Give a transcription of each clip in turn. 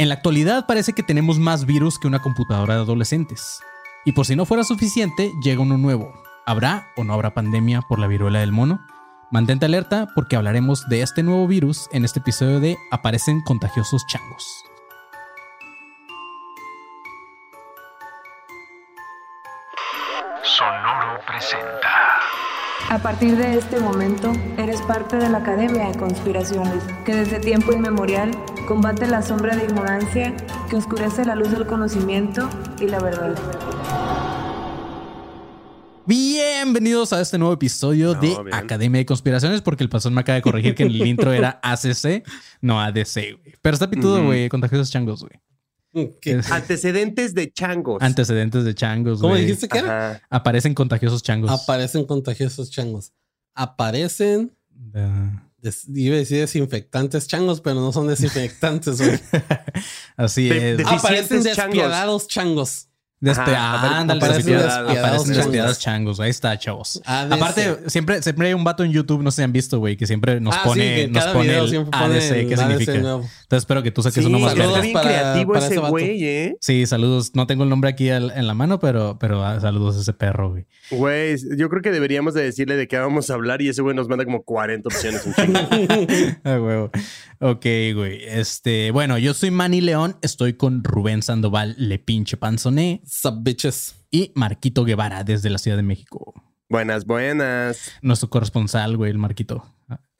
En la actualidad parece que tenemos más virus que una computadora de adolescentes. Y por si no fuera suficiente, llega uno nuevo. ¿Habrá o no habrá pandemia por la viruela del mono? Mantente alerta porque hablaremos de este nuevo virus en este episodio de Aparecen contagiosos changos. Sonoro presenta. A partir de este momento, eres parte de la Academia de Conspiraciones, que desde tiempo inmemorial combate la sombra de ignorancia que oscurece la luz del conocimiento y la verdad. Bienvenidos a este nuevo episodio No, de bien. Academia de Conspiraciones, porque el pasón me acaba de corregir que en el intro era ACC, no ADC, güey. Pero está pitudo, güey, contagiosos changos, güey. ¿Qué? Es- Antecedentes de changos. Antecedentes de changos, ¿Cómo dijiste que era? Aparecen contagiosos changos. Aparecen contagiosos changos. Aparecen, des- iba a decir desinfectantes changos, pero no son desinfectantes, güey. Así De- es. Aparecen changos. despiadados changos. Despiadados, despiadados aparecen changos. despiadados changos. Ahí está, chavos. ADC. Aparte, siempre, siempre hay un vato en YouTube, no sé si han visto, güey, que siempre nos Ah, pone, sí, que nos pone el ADC, ¿qué significa? nuevo. Entonces espero que tú saques Sí, uno más saludos bien para- creativo para ese güey, ¿eh? Sí, saludos. No tengo el nombre aquí al- en la mano, pero, pero ah, saludos a ese perro, güey. Güey, yo creo que deberíamos de decirle de qué vamos a hablar y ese güey nos manda como 40 opciones. Ah, huevo. Ok, güey. Este, bueno, yo soy Manny León, estoy con Rubén Sandoval, Le Pinche Panzoné Sup, bitches. y Marquito Guevara desde la Ciudad de México. buenas, buenas. Nuestro corresponsal, güey, el Marquito.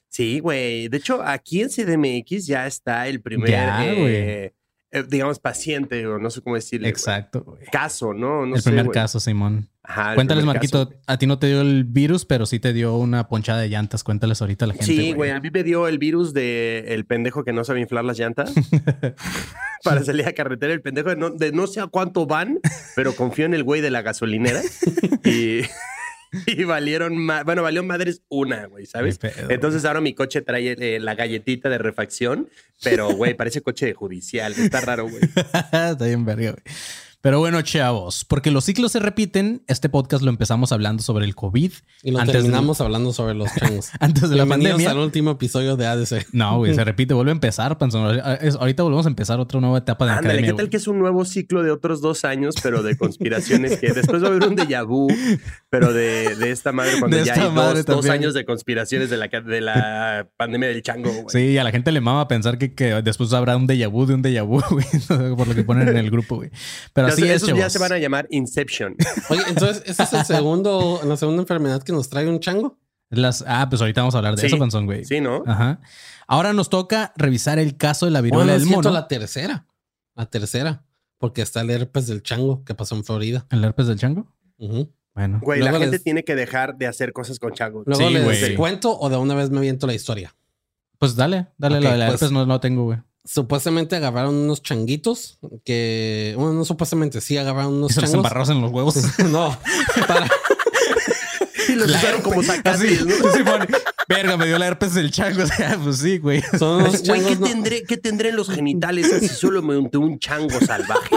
Sí, güey. De hecho, aquí en CDMX ya está el primer, Ya, eh, eh, digamos, paciente, o no sé cómo decirle. Exacto. Caso, ¿no? no el sé, primer caso, Simón. Ajá, Cuéntales, Marquito, caso. a ti no te dio el virus, pero sí te dio una ponchada de llantas. Cuéntales ahorita a la gente. Sí, güey, a mí me dio el virus de el pendejo que no sabe inflar las llantas para salir a carretera. El pendejo de no, de no sé a cuánto van, pero confío en el güey de la gasolinera y, y valieron, ma- bueno, valió madres una, güey, ¿sabes? Pedo, Entonces ahora mi coche trae eh, la galletita de refacción, pero, güey, parece coche de judicial. Está raro, güey. Está bien verga, güey. Pero bueno, chavos, porque los ciclos se repiten, este podcast lo empezamos hablando sobre el COVID Y lo Antes terminamos hablando sobre los changos. antes de la pandemia. al último episodio de ADC. No, güey, se repite, vuelve a empezar, panzón. Ahorita volvemos a empezar otra nueva etapa de la Ándale. ¿qué tal güey. que es un nuevo ciclo de otros dos años, pero de conspiraciones que después va a haber un déjà vu, pero de, de esta madre cuando De ya hay madre dos, dos años de conspiraciones de la, de la pandemia del chango, güey. Sí, a la gente le mama pensar que, que después habrá un déjà vu de un déjà vu, güey, por lo que ponen en el grupo, güey. Pero así es, esos ya se van a llamar Inception. Oye, entonces, ¿esa es el segundo, la segunda enfermedad que nos trae un chango? Las, ah, pues ahorita vamos a hablar de Sí. eso, panzón, güey. Sí, ¿no? Ajá. Ahora nos toca revisar el caso de la Bueno, viruela es del mono. la tercera. La tercera. Porque está el herpes del chango que pasó en Florida. ¿El herpes del chango? Ujú. Bueno. Güey, la gente les- tiene que dejar de hacer cosas con changos. Luego Sí, les güey. cuento o de una vez me aviento la historia. Pues dale, dale, Ok, la de la pues- herpes no lo tengo, güey. Supuestamente agarraron unos changuitos que, bueno, no supuestamente, sí agarraron unos Y se los changos. embarraron en los huevos. no, para, Y los usaron como Así, sacates, ¿no? Verga, me dio la herpes del chango. O sea, pues sí, güey. son unos Güey, ¿qué no- tendré, ¿qué tendré en los genitales si solo me unté un chango salvaje?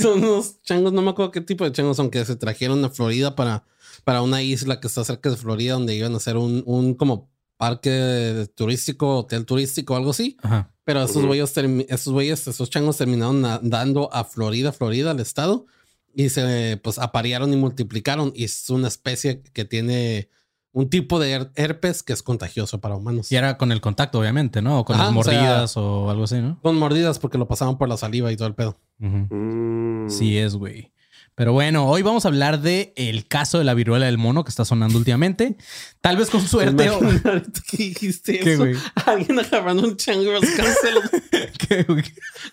son unos changos, no me acuerdo qué tipo de changos son, que se trajeron a Florida para, para una isla que está cerca de Florida, donde iban a hacer un, un como parque turístico, hotel turístico, algo así. Ajá. Pero esos güeyes, esos güeyes, esos changos terminaron na- dando a Florida, Florida, al estado, y se pues aparearon y multiplicaron. Y es una especie que tiene un tipo de her- herpes que es contagioso para humanos. Y era con el contacto, obviamente, ¿no? O con Ajá, las o sea- mordidas o, algo así, ¿no? Con mordidas porque lo pasaban por la saliva y todo el pedo. Mm. Sí es, güey. Pero bueno, hoy vamos a hablar de el caso de la viruela del mono que está sonando últimamente. Tal vez con suerte. o- que dijiste ¿Qué, eso. güey? Alguien agarrando un chango ¿Qué, güey?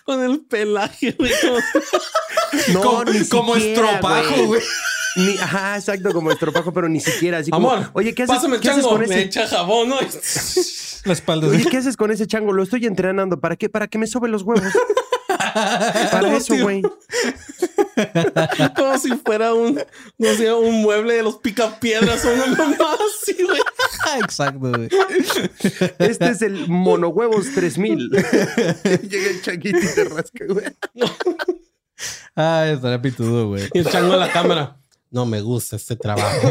con el pelaje, güey. como- No, como, ni como siquiera, estropajo, güey. Ni, ajá, exacto, como estropajo, pero ni siquiera así como, Amor, oye, ¿qué haces, pásame el ¿qué haces chango. con Me ese? echa jabón, ¿no? La espalda. Oye, ¿qué haces con ese chango? Lo estoy entrenando. ¿Para qué? Para que me sobe los huevos. Para eso, güey. Como si fuera un, no sé, un mueble de los picapiedras o una mamá así, güey. Exacto, güey. Este es el monohuevos 3000. Llega el changuito y te rasca, güey. Ay, estaría pitudo, güey. Y el chango en la cámara. No me gusta este trabajo.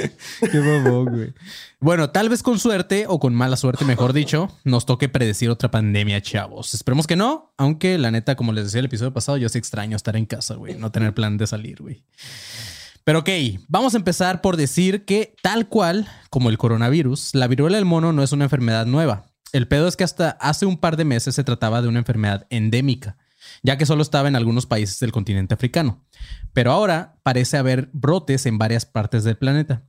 Qué babón, güey. Bueno, tal vez con suerte o con mala suerte, mejor dicho, nos toque predecir otra pandemia, chavos. Esperemos que no, aunque la neta, como les decía el episodio pasado, yo sí extraño estar en casa, güey, no tener plan de salir, güey. Pero ok, vamos a empezar por decir que tal cual como el coronavirus, la viruela del mono no es una enfermedad nueva. El pedo es que hasta hace un par de meses se trataba de una enfermedad endémica, ya que solo estaba en algunos países del continente africano. Pero ahora parece haber brotes en varias partes del planeta.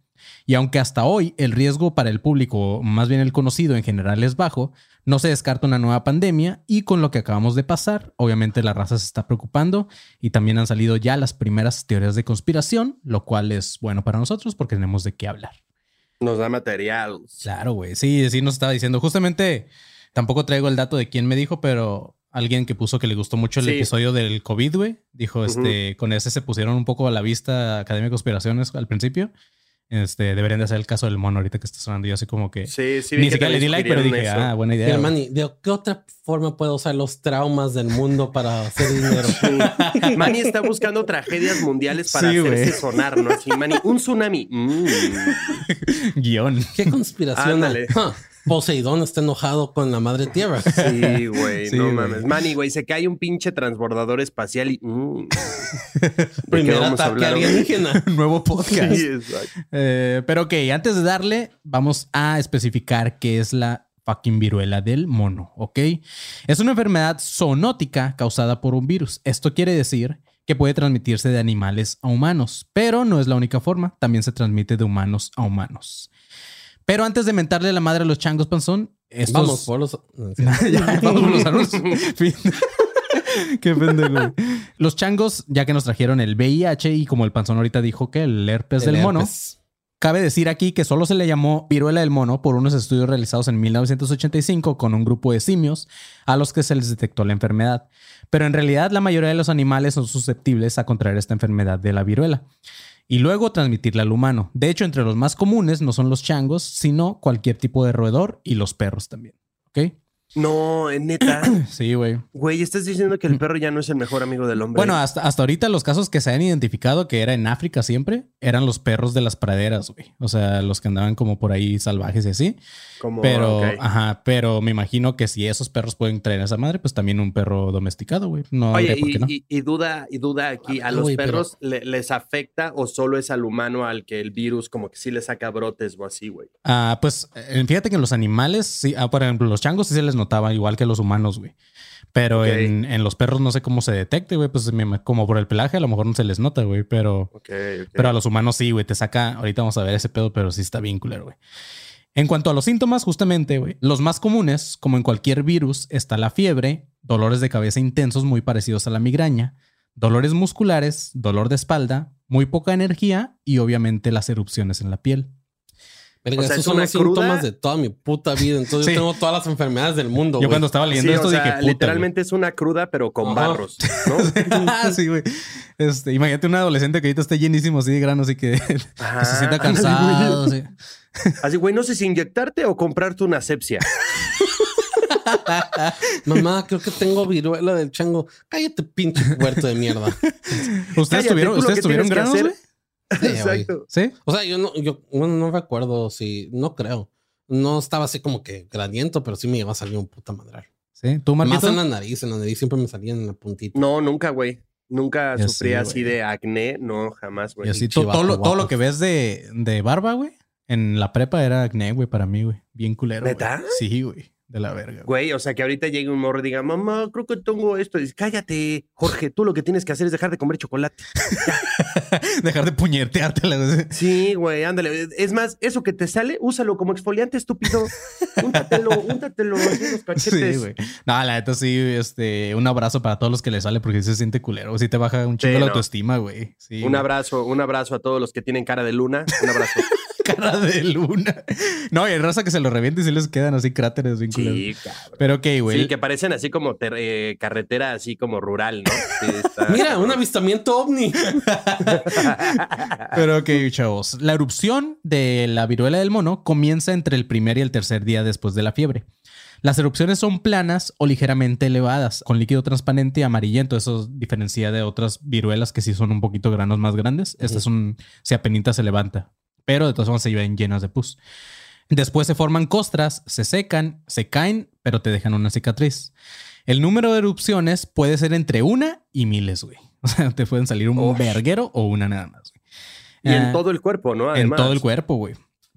Y aunque hasta hoy el riesgo para el público, más bien el conocido en general, es bajo, no se descarta una nueva pandemia y con lo que acabamos de pasar, obviamente la raza se está preocupando y también han salido ya las primeras teorías de conspiración, lo cual es bueno para nosotros porque tenemos de qué hablar. Nos da material. Claro, güey. Sí, sí nos estaba diciendo. Justamente, tampoco traigo el dato de quién me dijo, pero alguien que puso que le gustó mucho el Sí. episodio del COVID, güey. Dijo, este, con ese se pusieron un poco a la vista Academia de Conspiraciones al principio. Este, deberían de hacer el caso del mono ahorita que está sonando. Yo así como que... Sí, sí. Ni siquiera le di like, pero dije, eso. ah, buena idea. Manny, ¿de qué otra forma puedo usar los traumas del mundo para hacer dinero? Manny está buscando tragedias mundiales para Sí, hacerse güey. sonar, ¿no? Así, Manny, un tsunami. Mm. Guión. ¿Qué conspiración? Ándale. Ah, Poseidón está enojado con la madre tierra. Sí, güey, Sí, no mames. Manny, güey, se cae un pinche transbordador espacial y. mm. ¿De qué Primer ataque alienígena. Nuevo podcast. Sí, exacto. Eh, pero ok, antes de darle, vamos a especificar qué es la fucking viruela del mono, ¿ok? Es una enfermedad zoonótica causada por un virus. Esto quiere decir que puede transmitirse de animales a humanos, pero no es la única forma, también se transmite de humanos a humanos. Pero antes de mentarle la madre a los changos panzón, estos... Vamos por los. Ya, vamos por los anuncios. Fin. Qué pendejo. Los changos, ya que nos trajeron el VIH y como el panzón ahorita dijo que el herpes El del mono. Cabe decir aquí que solo se le llamó viruela del mono por unos estudios realizados en 1985 con un grupo de simios a los que se les detectó la enfermedad. Pero en realidad la mayoría de los animales son susceptibles a contraer esta enfermedad de la viruela y luego transmitirla al humano. De hecho, entre los más comunes no son los changos, sino cualquier tipo de roedor y los perros también. ¿Ok? No, neta. Sí, güey. Güey, estás diciendo que el perro ya no es el mejor amigo del hombre. Bueno, hasta, hasta ahorita los casos que se han identificado que era en África siempre eran los perros de las praderas, güey. O sea, los que andaban como por ahí salvajes y así. como. Pero, ajá, pero me imagino que si esos perros pueden traer a esa madre, pues también un perro domesticado, güey. No Oye, por y, qué no. y- y duda, y duda aquí, ¿a Ah, los güey, pero- perros le- les afecta o solo es al humano al que el virus como que sí le saca brotes o así, güey? Ah, pues eh, fíjate que los animales, sí, ah, por ejemplo, los changos sí se les notaba igual que los humanos, güey. Pero en, en los perros no sé cómo se detecte, güey. Pues como por el pelaje a lo mejor no se les nota, güey. Pero, pero a los humanos sí, güey. Te saca, ahorita vamos a ver ese pedo, pero sí está bien culero, güey. En cuanto a los síntomas, justamente, güey, los más comunes, como en cualquier virus, está la fiebre, dolores de cabeza intensos muy parecidos a la migraña, dolores musculares, dolor de espalda, muy poca energía y obviamente las erupciones en la piel. Verga, O sea, esos ¿es son los síntomas de toda mi puta vida. Entonces Sí. yo tengo todas las enfermedades del mundo. Yo cuando estaba leyendo Sí, esto o sea, dije, puta, literalmente es una cruda, pero con Ajá. barros, ¿no? güey. sí, güey. Este, imagínate un adolescente que ahorita esté llenísimo así de granos y que, se sienta cansado. así. Así, güey, no sé si inyectarte o comprarte una asepsia. Mamá, creo que tengo viruela del chango. Cállate, pinche puerto de mierda. ¿Ustedes Cállate, tuvieron, ¿ustedes tuvieron granos, güey? Sí, güey. Exacto. ¿Sí? O sea, yo no, yo bueno, no recuerdo si, no creo. No estaba así como que gradiento, pero sí me iba a salir un puta madral. ¿Sí? ¿Tú, Más Marquito? en la nariz, en la nariz siempre me salían en la puntita. No, nunca, güey. Nunca Yo sufrí sí, así güey. de acné, no, jamás, güey. Y así, todo, lo, todo lo guapo. que ves de, de barba, güey, en la prepa era acné, güey, para mí, güey. Bien culero. güey. ¿Neta? Sí, güey. De la verga. güey. Güey, o sea, que ahorita llegue un morro y diga, mamá, creo que tengo esto. Y dice, cállate, Jorge, tú lo que tienes que hacer es dejar de comer chocolate. Dejar de puñeteártela. Sí, güey, ándale. Es más, eso que te sale, úsalo como exfoliante, estúpido. Úntatelo, úntatelo así los cachetes. Sí, güey. No, la neta sí, este, un abrazo para todos los que le sale porque se siente culero. Sí te baja un chingo Sí, la no. autoestima, güey. Sí. Un güey. abrazo, un abrazo a todos los que tienen cara de luna. Un abrazo. cara de luna. No, y hay raza que se lo revienta y sí les quedan así cráteres bien culeros. Sí, cabrón. Pero ok, güey. Sí, que parecen así como eh, carretera, así como rural, ¿no? Sí, está- Mira, un avistamiento ovni. Pero ok, chavos. La erupción de la viruela del mono comienza entre el primer y el tercer día después de la fiebre. Las erupciones son planas o ligeramente elevadas, con líquido transparente y amarillento. Eso diferencia de otras viruelas que sí son un poquito granos más grandes. Esta es un... Si apenita se levanta. Pero de todas formas se ven llenas de pus. Después se forman costras, se secan, se caen, pero te dejan una cicatriz. El número de erupciones puede ser entre una y miles, güey. O sea, te pueden salir un verguero o una nada más. güey. Y en Ah, todo el cuerpo, ¿no? en Además. todo el cuerpo, güey.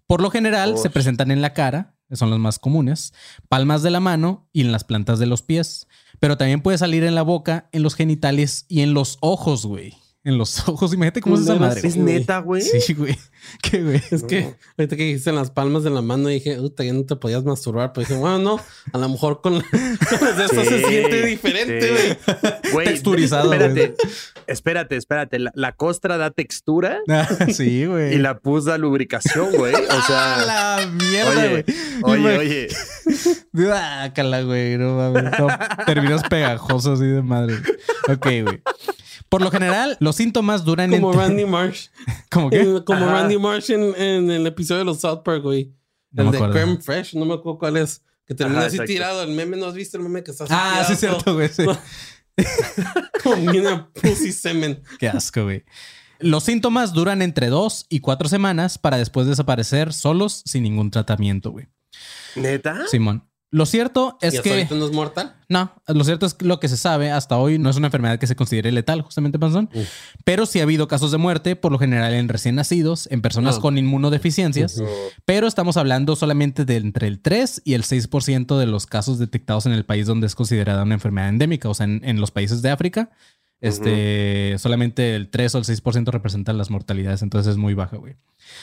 Por lo general se presentan en la cara, que son los más comunes, palmas de la mano y en las plantas de los pies. Pero también puede salir en la boca, en los genitales y en los ojos, güey. En los ojos, imagínate cómo es esa madre. ¿Es güey. neta, güey? Sí, güey. ¿Qué, güey? Es que ahorita que dijiste en las palmas de la mano dije, puta, ya no te podías masturbar. Pero dije, bueno, no, a lo mejor con, con las de estas se siente diferente, güey. sí. Güey, Texturizado, Espérate, espérate, espérate. La, la costra da textura Ah, sí, güey. y la pus da lubricación, güey. O ¡Ah, sea, la mierda, güey! oye, oye, oye. Ah, cala, güey. No mames. No, terminas pegajoso así de madre. Ok, güey. Por lo general, los síntomas duran Como entre- Randy Marsh. ¿Cómo qué? En- Como Ajá. Randy Marsh en, en el episodio de los South Park, güey. No el de acuerdo. Creme Fresh, no me acuerdo cuál es. Que termina Ajá, así exacto. tirado. El meme, ¿no has visto el meme que está así Ah, sí, es cierto, güey. sí. Con una pussy semen. Qué asco, güey. Los síntomas duran entre dos y cuatro semanas para después desaparecer solos sin ningún tratamiento, güey. ¿Neta? Simón. Lo cierto ¿Y es hasta que ahorita no es mortal? no, lo cierto es que lo que se sabe hasta hoy no es una enfermedad que se considere letal, justamente, Panzón. Pero sí ha habido casos de muerte, por lo general en recién nacidos, en personas Ah. con inmunodeficiencias. Pero estamos hablando solamente de entre el 3 y el 6% de los casos detectados en el país donde es considerada una enfermedad endémica. O sea, en, en los países de África, este, solamente el 3 o el 6% representan las mortalidades. Entonces es muy baja, güey.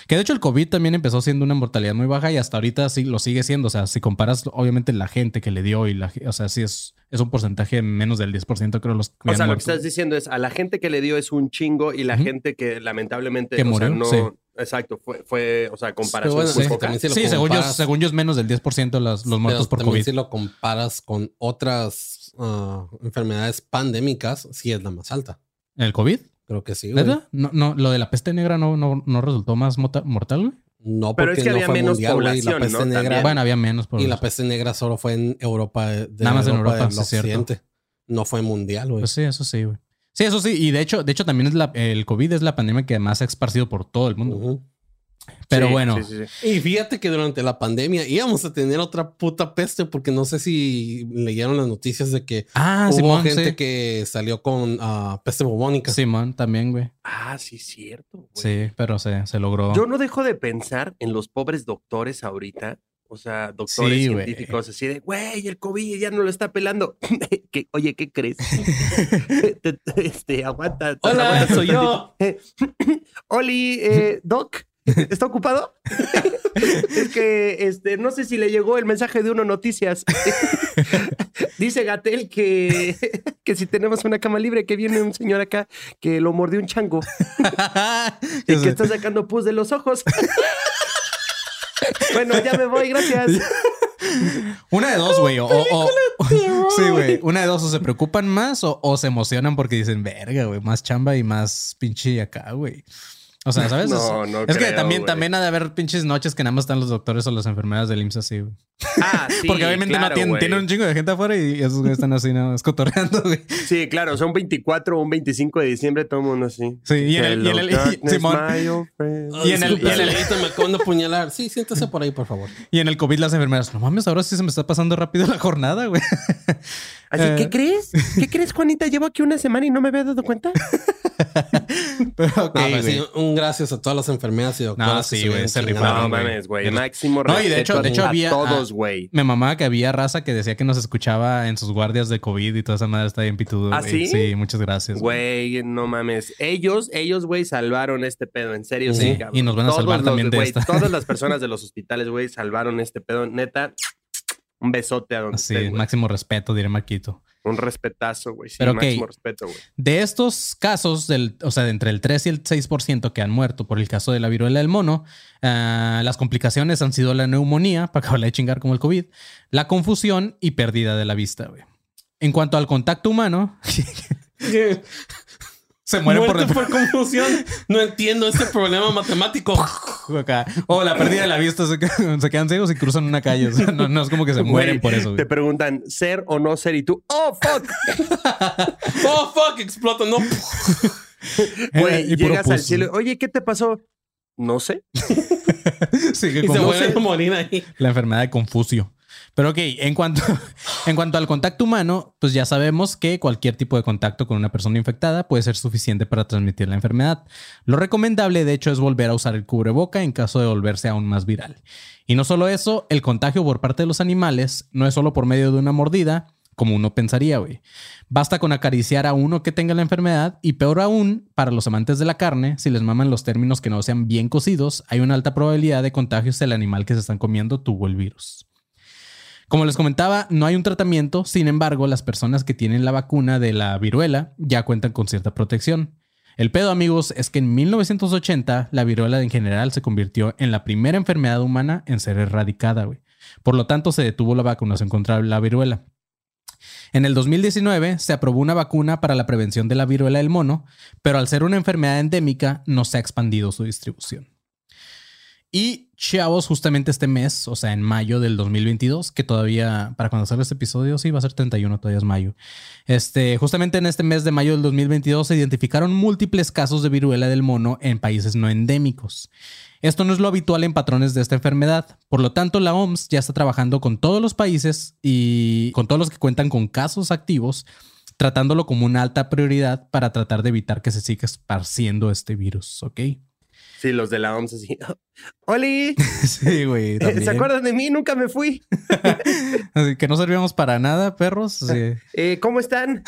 Que de hecho el COVID también empezó siendo una mortalidad muy baja y hasta ahorita sí lo sigue siendo. O sea, si comparas obviamente la gente que le dio y la o sea, sí es, es un porcentaje menos del 10%, creo, los que O han sea, lo que estás diciendo es a la gente que le dio es un chingo y la gente que lamentablemente Que o sea, murió, no. sí. Exacto, fue, fue, o sea, comparación bueno, sí, poca. si según yo, según yo es menos del 10% los, los muertos Pero por también COVID. si lo comparas con otras ah, enfermedades pandémicas, sí es la más alta. ¿El COVID? Creo que sí, güey. ¿Verdad? No, no, lo de la peste negra no, no, no resultó más mortal, güey. No, Pero porque es que no había fue menos mundial, güey. La población, peste ¿no? negra. También. Bueno, había menos por y la peste negra solo fue en Europa. De, de Nada más en Europa, del sí, es cierto. No fue mundial, güey. Pues sí, eso sí, güey. Sí, eso sí. Y de hecho, de hecho también es la, el COVID es la pandemia que más se ha esparcido por todo el mundo. Ujú. Pero Sí, bueno, sí, sí, sí. Y fíjate que durante la pandemia íbamos a tener otra puta peste, porque no sé si leyeron las noticias de que ah, hubo Simón, gente sí. que salió con ah, peste bubónica. Simón también, güey. Ah, sí, cierto. güey. Sí, pero se, se logró. Yo no dejo de pensar en los pobres doctores ahorita. O sea, doctores Sí, güey. científicos así de, güey, el COVID ya no lo está pelando. ¿Qué- oye, ¿qué crees? Te- te- este, aguanta. Hola, aguanta soy yo. Oli, eh, Doc, ¿está ocupado? es que este, no sé si le llegó el mensaje de Uno Noticias. Dice Gatel que, que si tenemos una cama libre, que viene un señor acá que lo mordió un chango y que está sacando pus de los ojos. bueno, ya me voy, gracias. Una de dos, güey. O, o- o- sí, güey. Una de dos. O se preocupan más o, o se emocionan porque dicen, verga, güey, más chamba y más pinche acá, güey. O sea, ¿sabes? No, es no es que también, también ha de haber pinches noches que nada más están los doctores o las enfermeras del IMSS así, güey. Ah, sí, Porque obviamente claro, no tienen, tienen un chingo de gente afuera y esos güeyes están así, ¿no? Escotorreando, güey. Sí, claro, son 24 o un 25 de diciembre, todo el mundo así. Sí, y en el- y en el- Y en el- disculpe, y en el- señorita, me acaban de apuñalar. Sí, siéntese por ahí, por favor. Y en el COVID las enfermeras, no mames, ahora sí se me está pasando rápido la jornada, güey. Así, Eh. ¿qué crees? ¿Qué crees, Juanita? Llevo aquí una semana y no me había dado cuenta. Pero ok, No, pero güey. sí, un gracias a todas las enfermeras y doctoras. No, sí, güey, se rifaron, No güey. mames, güey. Máximo No, y de respeto hecho- de hecho a había- todos, ah, güey. Me mamaba que había raza que decía que nos escuchaba en sus guardias de COVID y toda esa madre está bien pitudo. ¿Ah, sí? Sí, muchas gracias. Güey, no mames. Ellos, ellos, güey, salvaron este pedo. En serio, Sí, sí, cabrón. y nos van a Todos salvar los- también de güey, esta. Todas las personas de los hospitales, güey, salvaron este pedo. Neta, un besote a donde Sí, máximo respeto, diré Marquito. Un respetazo, güey. Sí, Pero, máximo respeto, güey. De estos casos, del, o sea, de entre el 3 y el 6% que han muerto por el caso de la viruela del mono, ah, las complicaciones han sido la neumonía, para acabarla de chingar como el COVID, la confusión y pérdida de la vista, güey. En cuanto al contacto humano, se mueren por, confusión. No entiendo este problema matemático. acá. O la pérdida de la vista, se, quedan- se quedan ciegos y cruzan una calle. O sea, no, no es como que se mueren por eso. güey. Te preguntan, ¿ser o no ser? Y tú, ¡oh, fuck! Oh, fuck, explota, no. Eh, Güey, y puro llegas al cielo. Oye, ¿qué te pasó? No sé. Sigue Y con se no vuelven sé, a morir ahí. la enfermedad de Confucio. Pero ok, en cuanto, en cuanto al contacto humano, pues ya sabemos que cualquier tipo de contacto con una persona infectada puede ser suficiente para transmitir la enfermedad. Lo recomendable, de hecho, es volver a usar el cubreboca en caso de volverse aún más viral. Y no solo eso, el contagio por parte de los animales no es solo por medio de una mordida, como uno pensaría, güey. Basta con acariciar a uno que tenga la enfermedad y peor aún, para los amantes de la carne, si les maman los términos que no sean bien cocidos, hay una alta probabilidad de contagios del animal que se están comiendo tuvo el virus. Como les comentaba, no hay un tratamiento, sin embargo, las personas que tienen la vacuna de la viruela ya cuentan con cierta protección. El pedo, amigos, es que en 1980 la viruela en general se convirtió en la primera enfermedad humana en ser erradicada, güey. Por lo tanto, se detuvo la vacunación contra la viruela. En el 2019 se aprobó una vacuna para la prevención de la viruela del mono, pero al ser una enfermedad endémica no se ha expandido su distribución. Y chavos, justamente este mes, o sea, en mayo del 2022, que todavía, para cuando salga este episodio, sí, va a ser 31, todavía es mayo. Este, justamente en este mes de mayo del 2022 se identificaron múltiples casos de viruela del mono en países no endémicos. Esto no es lo habitual en patrones de esta enfermedad. Por lo tanto, la OMS ya está trabajando con todos los países y con todos los que cuentan con casos activos, tratándolo como una alta prioridad para tratar de evitar que se siga esparciendo este virus, ¿ok? Sí, los de la OMS así. ¡Oli! Sí, güey. ¿Se acuerdan de mí? Nunca me fui. Así que no servíamos para nada, perros. Sí. Eh, ¿Cómo están?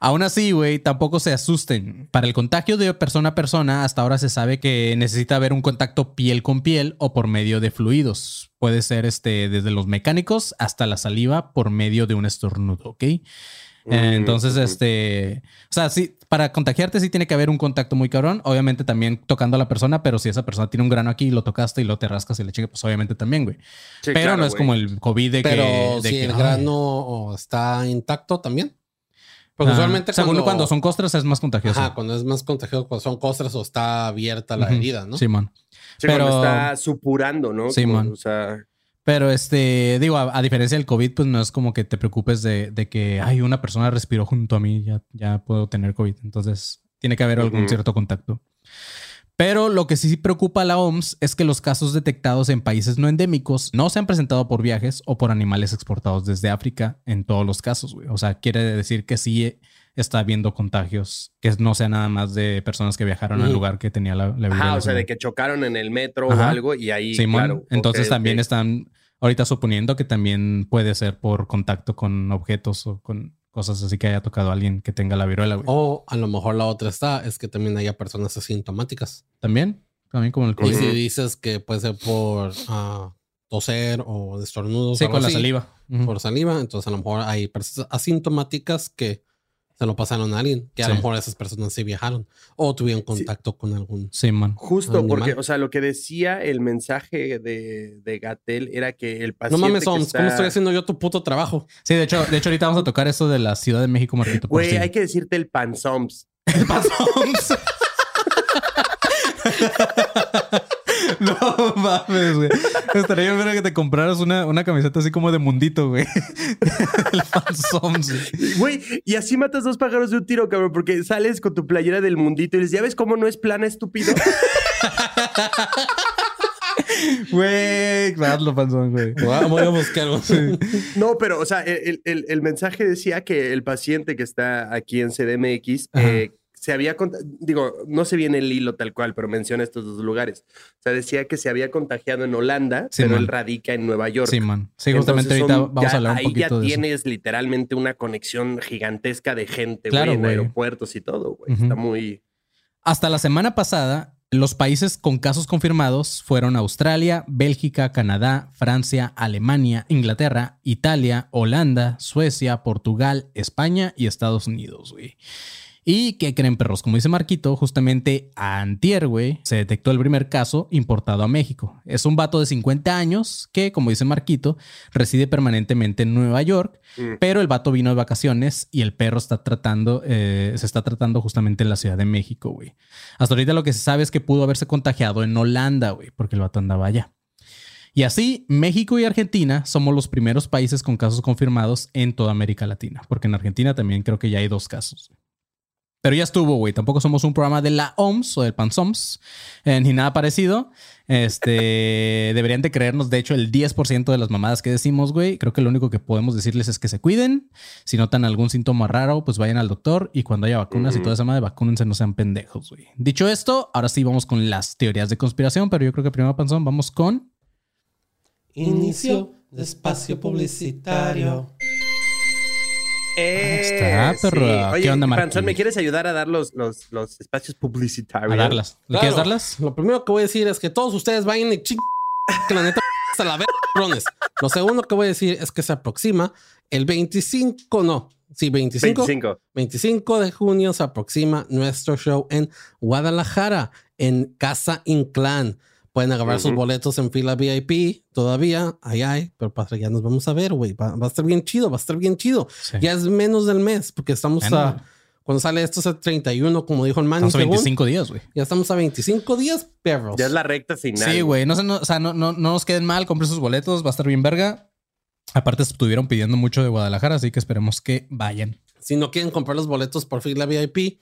Aún así, güey, tampoco se asusten. Para el contagio de persona a persona, hasta ahora se sabe que necesita haber un contacto piel con piel o por medio de fluidos. Puede ser este, desde los mecánicos hasta la saliva por medio de un estornudo, ¿ok? Eh, Entonces, Mm, este, o sea, sí, para contagiarte sí tiene que haber un contacto muy cabrón, obviamente también tocando a la persona, pero si esa persona tiene un grano aquí y lo tocaste y lo te rascas y le chingue, pues obviamente también, güey. Sí, pero claro, no es güey. como el COVID de Pero que... de si que, el ay, grano está intacto también. Porque ah, usualmente según cuando, cuando son costras es más contagioso. Ajá, cuando es más contagioso, cuando son costras o está abierta la herida, ¿no? Simón. Sí, pero- cuando está supurando, ¿no? Sí, man. O sea, Pero este, digo, a, a diferencia del COVID, pues no es como que te preocupes de, de que hay una persona respiró junto a mí, ya, ya puedo tener COVID. Entonces, tiene que haber algún cierto contacto. Pero lo que sí preocupa a la OMS es que los casos detectados en países no endémicos no se han presentado por viajes o por animales exportados desde África en todos los casos, güey. O sea, quiere decir que sí está habiendo contagios, que no sea nada más de personas que viajaron al lugar que tenía la, la ajá, o sea, de que chocaron en el metro o algo y ahí, Simón. claro. Entonces también están ahorita suponiendo que también puede ser por contacto con objetos o con cosas así que haya tocado a alguien que tenga la viruela, güey. O a lo mejor la otra está, es que también haya personas asintomáticas. También, también como el Y COVID. si dices que puede ser por ah, toser o estornudos, Sí, algo con la saliva. Por saliva, entonces a lo mejor hay personas asintomáticas que se lo pasaron a alguien, que a Sí. lo mejor esas personas sí viajaron o tuvieron contacto con algún. Sí, man. Justo Animal. porque, o sea, lo que decía el mensaje de, de Gatel era que el No paciente. mames, que Oms, está- ¿cómo estoy haciendo yo tu puto trabajo? Sí, de hecho, de hecho ahorita vamos a tocar eso de la Ciudad de México, Marquito. Güey, hay que decirte el panzoms. ¿Qué pasó? No mames, güey. Estaría bien ver que te compraras una, una camiseta así como de mundito, güey. El Fansoms, güey. Güey, y así matas dos pájaros de un tiro, cabrón, porque sales con tu playera del mundito y les ya ves cómo no es plana, estúpido. Güey, hazlo, panzón, güey. Voy a buscar algo. No, pero, o sea, el, el- el mensaje decía que el paciente que está aquí en CDMX eh, se había, digo, no se viene el hilo tal cual, pero menciona estos dos lugares. O sea, decía que se había contagiado en Holanda, Sí, pero man. él radica en Nueva York. Sí, man. Sí, justamente Entonces ahorita son- vamos ya- a hablar un ahí poquito ya de eso. tienes literalmente una conexión gigantesca de gente, Claro, güey, en aeropuertos y todo, güey. Está muy... Hasta la semana pasada, los países con casos confirmados fueron Australia, Bélgica, Canadá, Francia, Alemania, Inglaterra, Italia, Holanda, Suecia, Portugal, España y Estados Unidos, güey. ¿Y qué creen, perros? Como dice Marquito, justamente antier, güey, se detectó el primer caso importado a México. Es un vato de 50 años que, como dice Marquito, reside permanentemente en Nueva York, Mm. pero el vato vino de vacaciones y el perro está tratando, eh, se está tratando justamente en la Ciudad de México, güey. Hasta ahorita lo que se sabe es que pudo haberse contagiado en Holanda, güey, porque el vato andaba allá. Y así, México y Argentina somos los primeros países con casos confirmados en toda América Latina, porque en Argentina también creo que ya hay dos casos. Pero ya estuvo, güey. Tampoco somos un programa de la OMS o del PANSOMS, eh, ni nada parecido. Este, deberían de creernos, de hecho, el 10% de las mamadas que decimos, güey. Creo que lo único que podemos decirles es que se cuiden. Si notan algún síntoma raro, pues vayan al doctor. Y cuando haya vacunas y toda esa madre, vacúnense, no sean pendejos, güey. Dicho esto, ahora sí vamos con las teorías de conspiración, pero yo creo que primero, Panzón, vamos con... Inicio de espacio publicitario. Eh, está, perro. sí. Oye, ¿Qué onda? Panzón, ¿me quieres ayudar a dar los, los, los espacios publicitarios? A darlas. ¿Le Claro. quieres darlas? Lo primero que voy a decir es que todos ustedes vayan y ching que la neta hasta la verga. Lo segundo que voy a decir es que se aproxima el 25, no, sí, 25, 25. 25 de junio se aproxima nuestro show en Guadalajara, en Casa Inclán. Pueden agarrar sus boletos en fila VIP todavía. Ay, ay, pero para ya nos vamos a ver, güey. Va, va a estar bien chido, va a estar bien chido. Sí. Ya es menos del mes, porque estamos Bueno. a. Cuando sale esto es el 31, como dijo el man. Estamos a 25 días, güey. Ya estamos a 25 días, perros. Ya es la recta final. Sí, güey. No, se- no- o sea, no, no, no nos queden mal. Compren sus boletos. Va a estar bien verga. Aparte, estuvieron pidiendo mucho de Guadalajara, así que esperemos que vayan. Si no quieren comprar los boletos por fila VIP,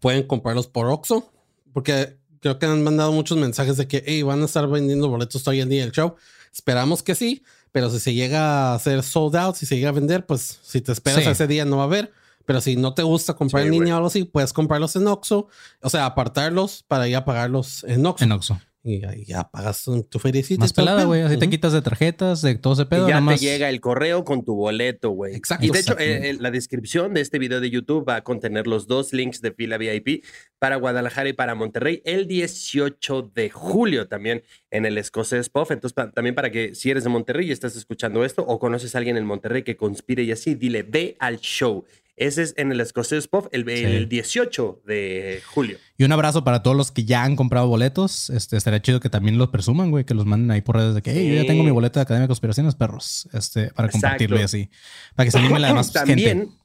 pueden comprarlos por Oxxo, porque creo que han mandado muchos mensajes de que hey, van a estar vendiendo boletos hoy en día el show. Esperamos que sí, pero si se llega a hacer sold out, si se llega a vender, pues si te esperas Sí. a ese día no va a haber. Pero si no te gusta comprar Sí, en línea o algo así, puedes comprarlos en Oxxo. O sea, apartarlos para ya pagarlos en Oxxo. En Oxxo. Y ahí ya pagas tu, tu feriecita. Más pelada, güey. Así te quitas de tarjetas, de todo ese pedo. y ya nada más. te llega el correo con tu boleto, güey. Exacto. Y de hecho, Exactamente. eh, eh, la descripción de este video de YouTube va a contener los dos links de fila VIP para Guadalajara y para Monterrey el 18 de julio también en el Escocés Puff. Entonces, pa- también para que si eres de Monterrey y estás escuchando esto o conoces a alguien en Monterrey que conspire y así, dile, ve al show. Ese es en el Escocés Puff el, el 18 de julio. Y un abrazo para todos los que ya han comprado boletos. Este estaría chido que también los presuman, güey, que los manden ahí por redes de que, hey, yo ya tengo mi boleto de Academia de Conspiraciones, perros. Este, para compartirlo y así. Para que se anime la demás También, gente.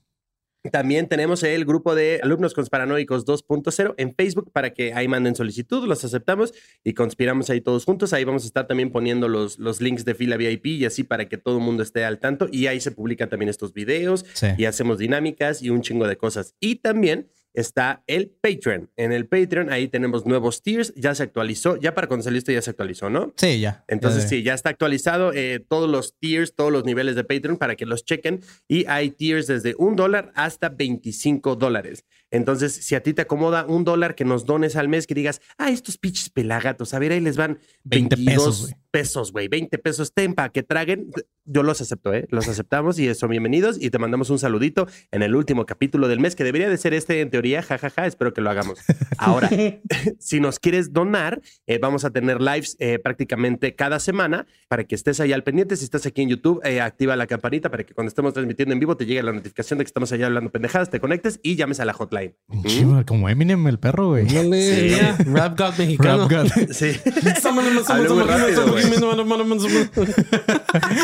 También tenemos el grupo de alumnos conspiranoicos 2.0 en Facebook para que ahí manden solicitud, los aceptamos y conspiramos ahí todos juntos. Ahí vamos a estar también poniendo los, los links de fila VIP y así para que todo el mundo esté al tanto. Y ahí se publican también estos videos Sí. y hacemos dinámicas y un chingo de cosas. Y también está el Patreon. En el Patreon ahí tenemos nuevos tiers, ya se actualizó, ya para cuando salió esto ya se actualizó, ¿no? Sí, ya. Entonces, Ya- sí, ya está actualizado eh, todos los tiers, todos los niveles de Patreon para que los chequen. Y hay tiers desde un dólar hasta 25 dólares. Entonces, si a ti te acomoda un dólar que nos dones al mes, que digas, ah, estos pinches pelagatos, a ver, ahí les van 20 22 pesos. Pesos, güey, 20 pesos, ten para que traguen. Yo los acepto, ¿eh? Los aceptamos y son bienvenidos. Y te mandamos un saludito en el último capítulo del mes, que debería de ser este en teoría, jajaja, espero que lo hagamos. Ahora, si nos quieres donar, eh, vamos a tener lives eh, prácticamente cada semana para que estés ahí al pendiente. Si estás aquí en YouTube, eh, activa la campanita para que cuando estemos transmitiendo en vivo te llegue la notificación de que estamos allá hablando pendejadas, te conectes y llames a la hotline. ¿Mm? Chido, Como Eminem, el perro, güey. Sí. Rap God mexicano. Rap God. Sí.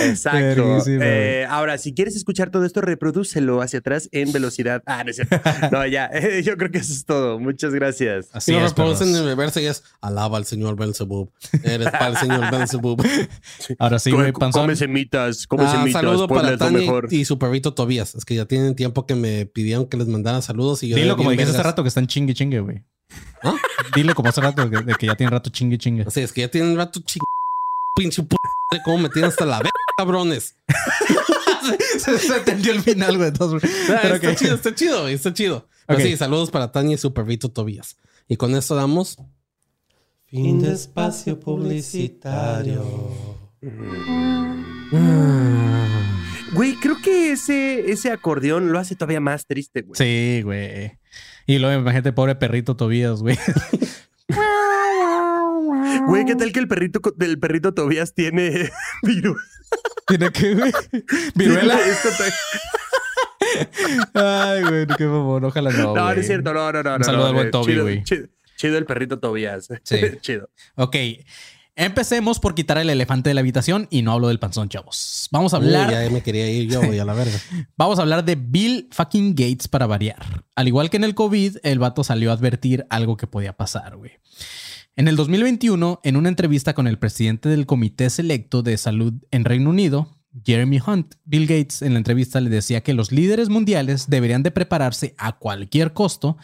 Exacto. Eh, ahora, si quieres escuchar todo esto, reprodúcelo hacia atrás en velocidad. Ah, no es cierto. No, ya. yo creo que eso es todo. Muchas gracias. Así Si lo es, reproducen en reversa y es alaba al señor Belzebub. Eres para el señor Belzebub. Ahora sí, güey, panzón. Come semitas, come Ah, semitas, saludo para Tania mejor. y su perrito Tobías. Es que ya tienen tiempo que me pidieron que les mandara saludos y yo Dilo como dijiste hace rato que están chingue chingue, güey. ¿Ah? Dile como hace rato que, de que ya tiene rato chingue chingue. O sea, es que ya tienen rato ching... Pinche p... Cómo me tienen hasta la verga, cabrones. se, se entendió el final, güey. entonces, Ah, pero está chido, está chido, güey, está chido. Pero sí, saludos para Tania y su perrito Tobías. Y con esto damos... Fin de espacio publicitario. Güey, creo que ese, ese acordeón lo hace todavía más triste, güey. Sí, güey. Y luego imagínate, pobre perrito Tobías, güey. Güey, ¿qué tal que el perrito, co- el perrito Tobías tiene virus? ¿Tiene que, güey? ¿Viruela? Ay, güey, qué favor. Ojalá no. No, no es cierto, no, no, no. Un no, saludo no, al buen eh, Toby, chido, güey. Chido, chido el perrito Tobías. Sí. chido. Ok. Empecemos por quitar el elefante de la habitación y no hablo del panzón, chavos. Vamos a hablar. Uy, ya me quería ir yo, güey, a la verga. Vamos a hablar de Bill fucking Gates para variar. Al igual que en el COVID, el vato salió a advertir algo que podía pasar, güey. En el 2021, en una entrevista con el presidente del Comité Selecto de Salud en Reino Unido, Jeremy Hunt. Bill Gates en la entrevista le decía que los líderes mundiales deberían de prepararse a cualquier costo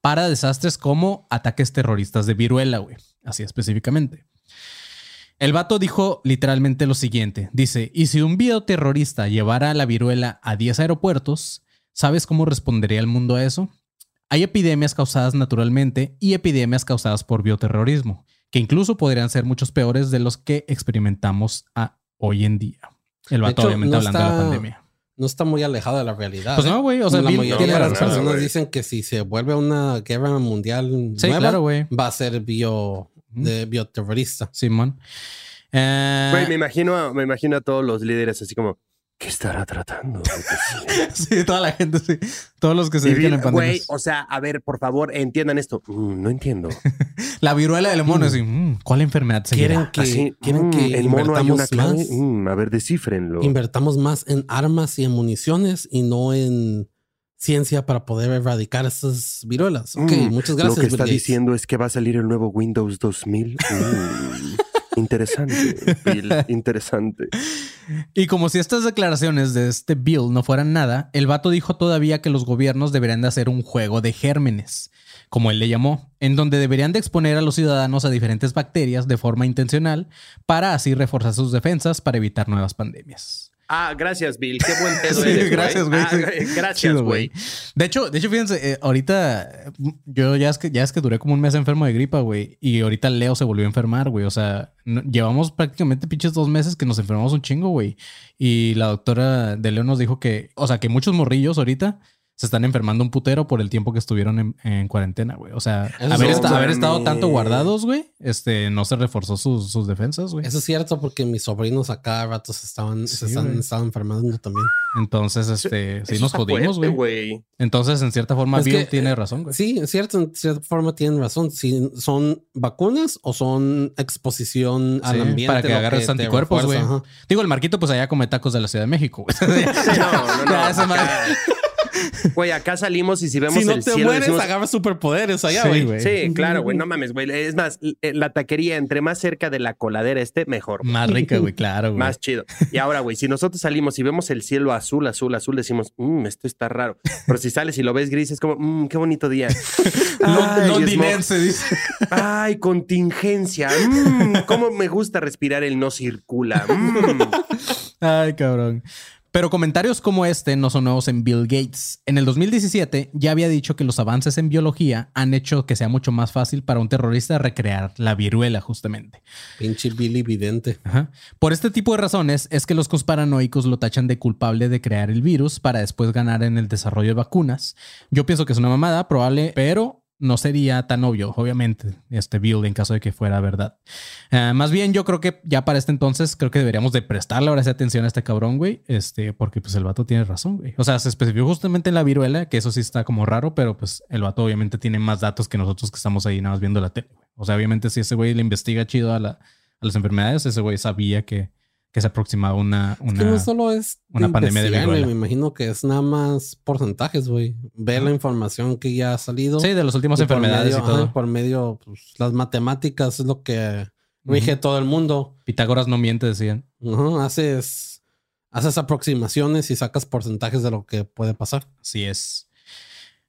para desastres como ataques terroristas de viruela, güey. Así específicamente. El vato dijo literalmente lo siguiente. Dice, y si un bioterrorista llevara la viruela a 10 aeropuertos, ¿sabes cómo respondería el mundo a eso? Hay epidemias causadas naturalmente y epidemias causadas por bioterrorismo, que incluso podrían ser muchos peores de los que experimentamos a hoy en día. El vato hecho, obviamente no hablando de la está- pandemia. No está muy alejado de la realidad. Pues ¿eh? no, güey. O sea, la Bill mayoría tiene de las personas dicen que si se vuelve una guerra mundial Sí, nueva, claro, güey. va a ser bio, de bioterrorista. Simón. Eh, Güey, me imagino, a- me imagino a todos los líderes así como, ¿qué estará tratando? de decir?" sí, toda la gente, sí. Todos los que se dedican en Güey, pandemias. o sea, a ver, por favor, entiendan esto. Mm, no entiendo. La viruela del mono, así, mm, ¿cuál enfermedad se Quieren que, Así, quieren mm, que el mono hay una invertamos clave. más, Mm, a ver, descífrenlo. invertamos más en armas y en municiones y no en ciencia para poder erradicar esas viruelas. Ok, Mm, muchas gracias. Lo que Bill está Gates. diciendo es que va a salir el nuevo Windows 2000. Interesante, Bill, interesante. Y como si estas declaraciones de este Bill no fueran nada, el vato dijo todavía que los gobiernos deberían de hacer un juego de gérmenes, como él le llamó, en donde deberían de exponer a los ciudadanos a diferentes bacterias de forma intencional para así reforzar sus defensas para evitar nuevas pandemias. Ah, gracias, Bill. Qué buen pedo Sí, eres, gracias, güey. Ah, gracias, güey. De hecho, de hecho, fíjense, eh, ahorita eh, yo ya es que ya es que duré como un mes enfermo de gripa, güey. Y ahorita Leo se volvió a enfermar, güey. O sea, no- llevamos prácticamente pinches dos meses que nos enfermamos un chingo, güey. Y la doctora de Leo nos dijo que, o sea, que muchos morrillos ahorita se están enfermando un putero por el tiempo que estuvieron en, en cuarentena, güey. O sea, Eso haber, no esta- haber estado tanto guardados, güey, este, no se reforzó sus, sus defensas, güey. Eso es cierto porque mis sobrinos a cada rato se estaban, se están, estaban enfermando también. Entonces, este, sí Eso nos jodimos, güey. Entonces, en cierta forma, Es Bill que, tiene eh, razón, güey. Sí, es cierto, en cierta forma tienen razón. Si son vacunas o son exposición al Sí, ambiente. para que agarres te anticuerpos, güey. Digo, el Marquito, pues allá come tacos de la Ciudad de México, güey. No, no, no. Acá- Güey, acá salimos y si vemos Si no el te cielo mueres, decimos, agarras superpoderes allá, Sí, güey. güey. Sí, claro, güey, no mames, güey. Es más, eh, la taquería, entre más cerca de la coladera esté, mejor. Más rica, güey, claro, güey. Más chido. Y ahora, güey, si nosotros salimos y vemos el cielo azul, azul, azul, decimos, mmm, esto está raro. Pero si sales y lo ves gris, es como, mmm, qué bonito día. Ay, Londinense, dice. Ay, contingencia. Mmm, cómo me gusta respirar el no circula. Mmm. Ay, cabrón. Pero comentarios como este no son nuevos en Bill Gates. En el 2017 ya había dicho que los avances en biología han hecho que sea mucho más fácil para un terrorista recrear la viruela, justamente. Pinche Billy Vidente. Ajá. Por este tipo de razones es que los conspiranoicos lo tachan de culpable de crear el virus para después ganar en el desarrollo de vacunas. Yo pienso que es una mamada, probable, pero no sería tan obvio, obviamente, este Bill en caso de que fuera verdad. Ah, más bien, yo creo que ya para este entonces creo que deberíamos de prestarle ahora sí atención a este cabrón, güey, este, porque pues el vato tiene razón, güey. O sea, se especificó justamente en la viruela, que eso sí está como raro, pero pues el vato obviamente tiene más datos que nosotros que estamos ahí nada más viendo la tele. güey. O sea, obviamente si ese güey le investiga chido a, a las enfermedades, ese güey sabía que, que se aproximaba una... Es una que no solo es una pandemia de viruela. Me imagino que es nada más porcentajes, güey. Ver la información que ya ha salido. Sí, de las últimas y enfermedades medio- y todo. ajá, por medio, pues, las matemáticas es lo que rige todo el mundo. Pitágoras no miente, decían. Ajá, haces, haces aproximaciones y sacas porcentajes de lo que puede pasar. Así es.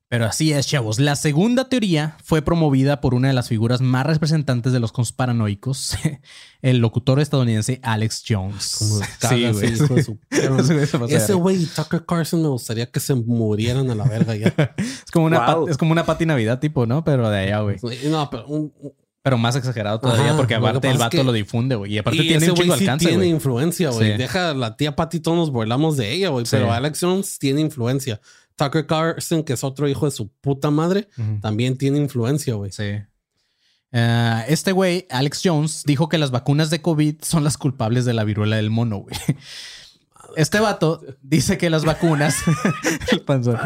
Pero así es, chavos. La segunda teoría fue promovida por una de las figuras más representantes de los conspiranoicos, el locutor estadounidense Alex Jones. Como Sí, güey. sí, hijo de su perra. Ese güey y Tucker Carlson me gustaría que se murieran a la verga ya. Es como una, Wow. pat- es como una Pati Navidad tipo, ¿no? Pero de allá, güey. No, pero un- un- Pero más exagerado todavía Ajá, porque aparte el es vato que- lo difunde, güey. Y aparte y tiene ese un de sí alcance, tiene influencia, güey. Sí. Deja la tía Patty, todos nos burlamos de ella, güey. Sí. Pero Alex Jones tiene influencia. Tucker Carlson, que es otro hijo de su puta madre, también tiene influencia, güey. Sí. Ah, este güey, Alex Jones, dijo que las vacunas de COVID son las culpables de la viruela del mono, güey. Este vato dice que las vacunas. el panzón.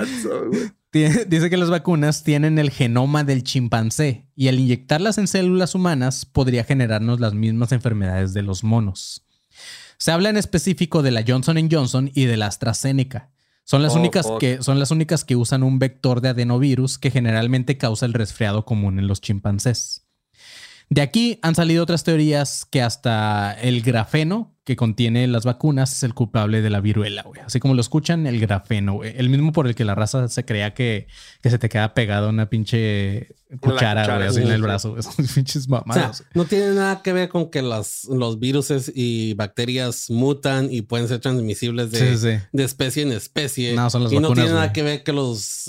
Dice que las vacunas tienen el genoma del chimpancé y al inyectarlas en células humanas podría generarnos las mismas enfermedades de los monos. Se habla en específico de la Johnson Johnson y de la AstraZeneca. Son las, Oh, únicas fuck. que, son las únicas que usan un vector de adenovirus que generalmente causa el resfriado común en los chimpancés. De aquí han salido otras teorías que hasta el grafeno que contiene las vacunas es el culpable de la viruela, güey. Así como lo escuchan, el grafeno, güey. El mismo por el que la raza se creía que, que se te queda pegada una pinche cuchara, güey, así sí, en el brazo. Esos pinches O sea, mamadas. no tiene nada que ver con que las, los virus y bacterias mutan y pueden ser transmisibles de, Sí, sí, sí. de especie en especie. No, son las y no vacunas, tiene nada que ver que los,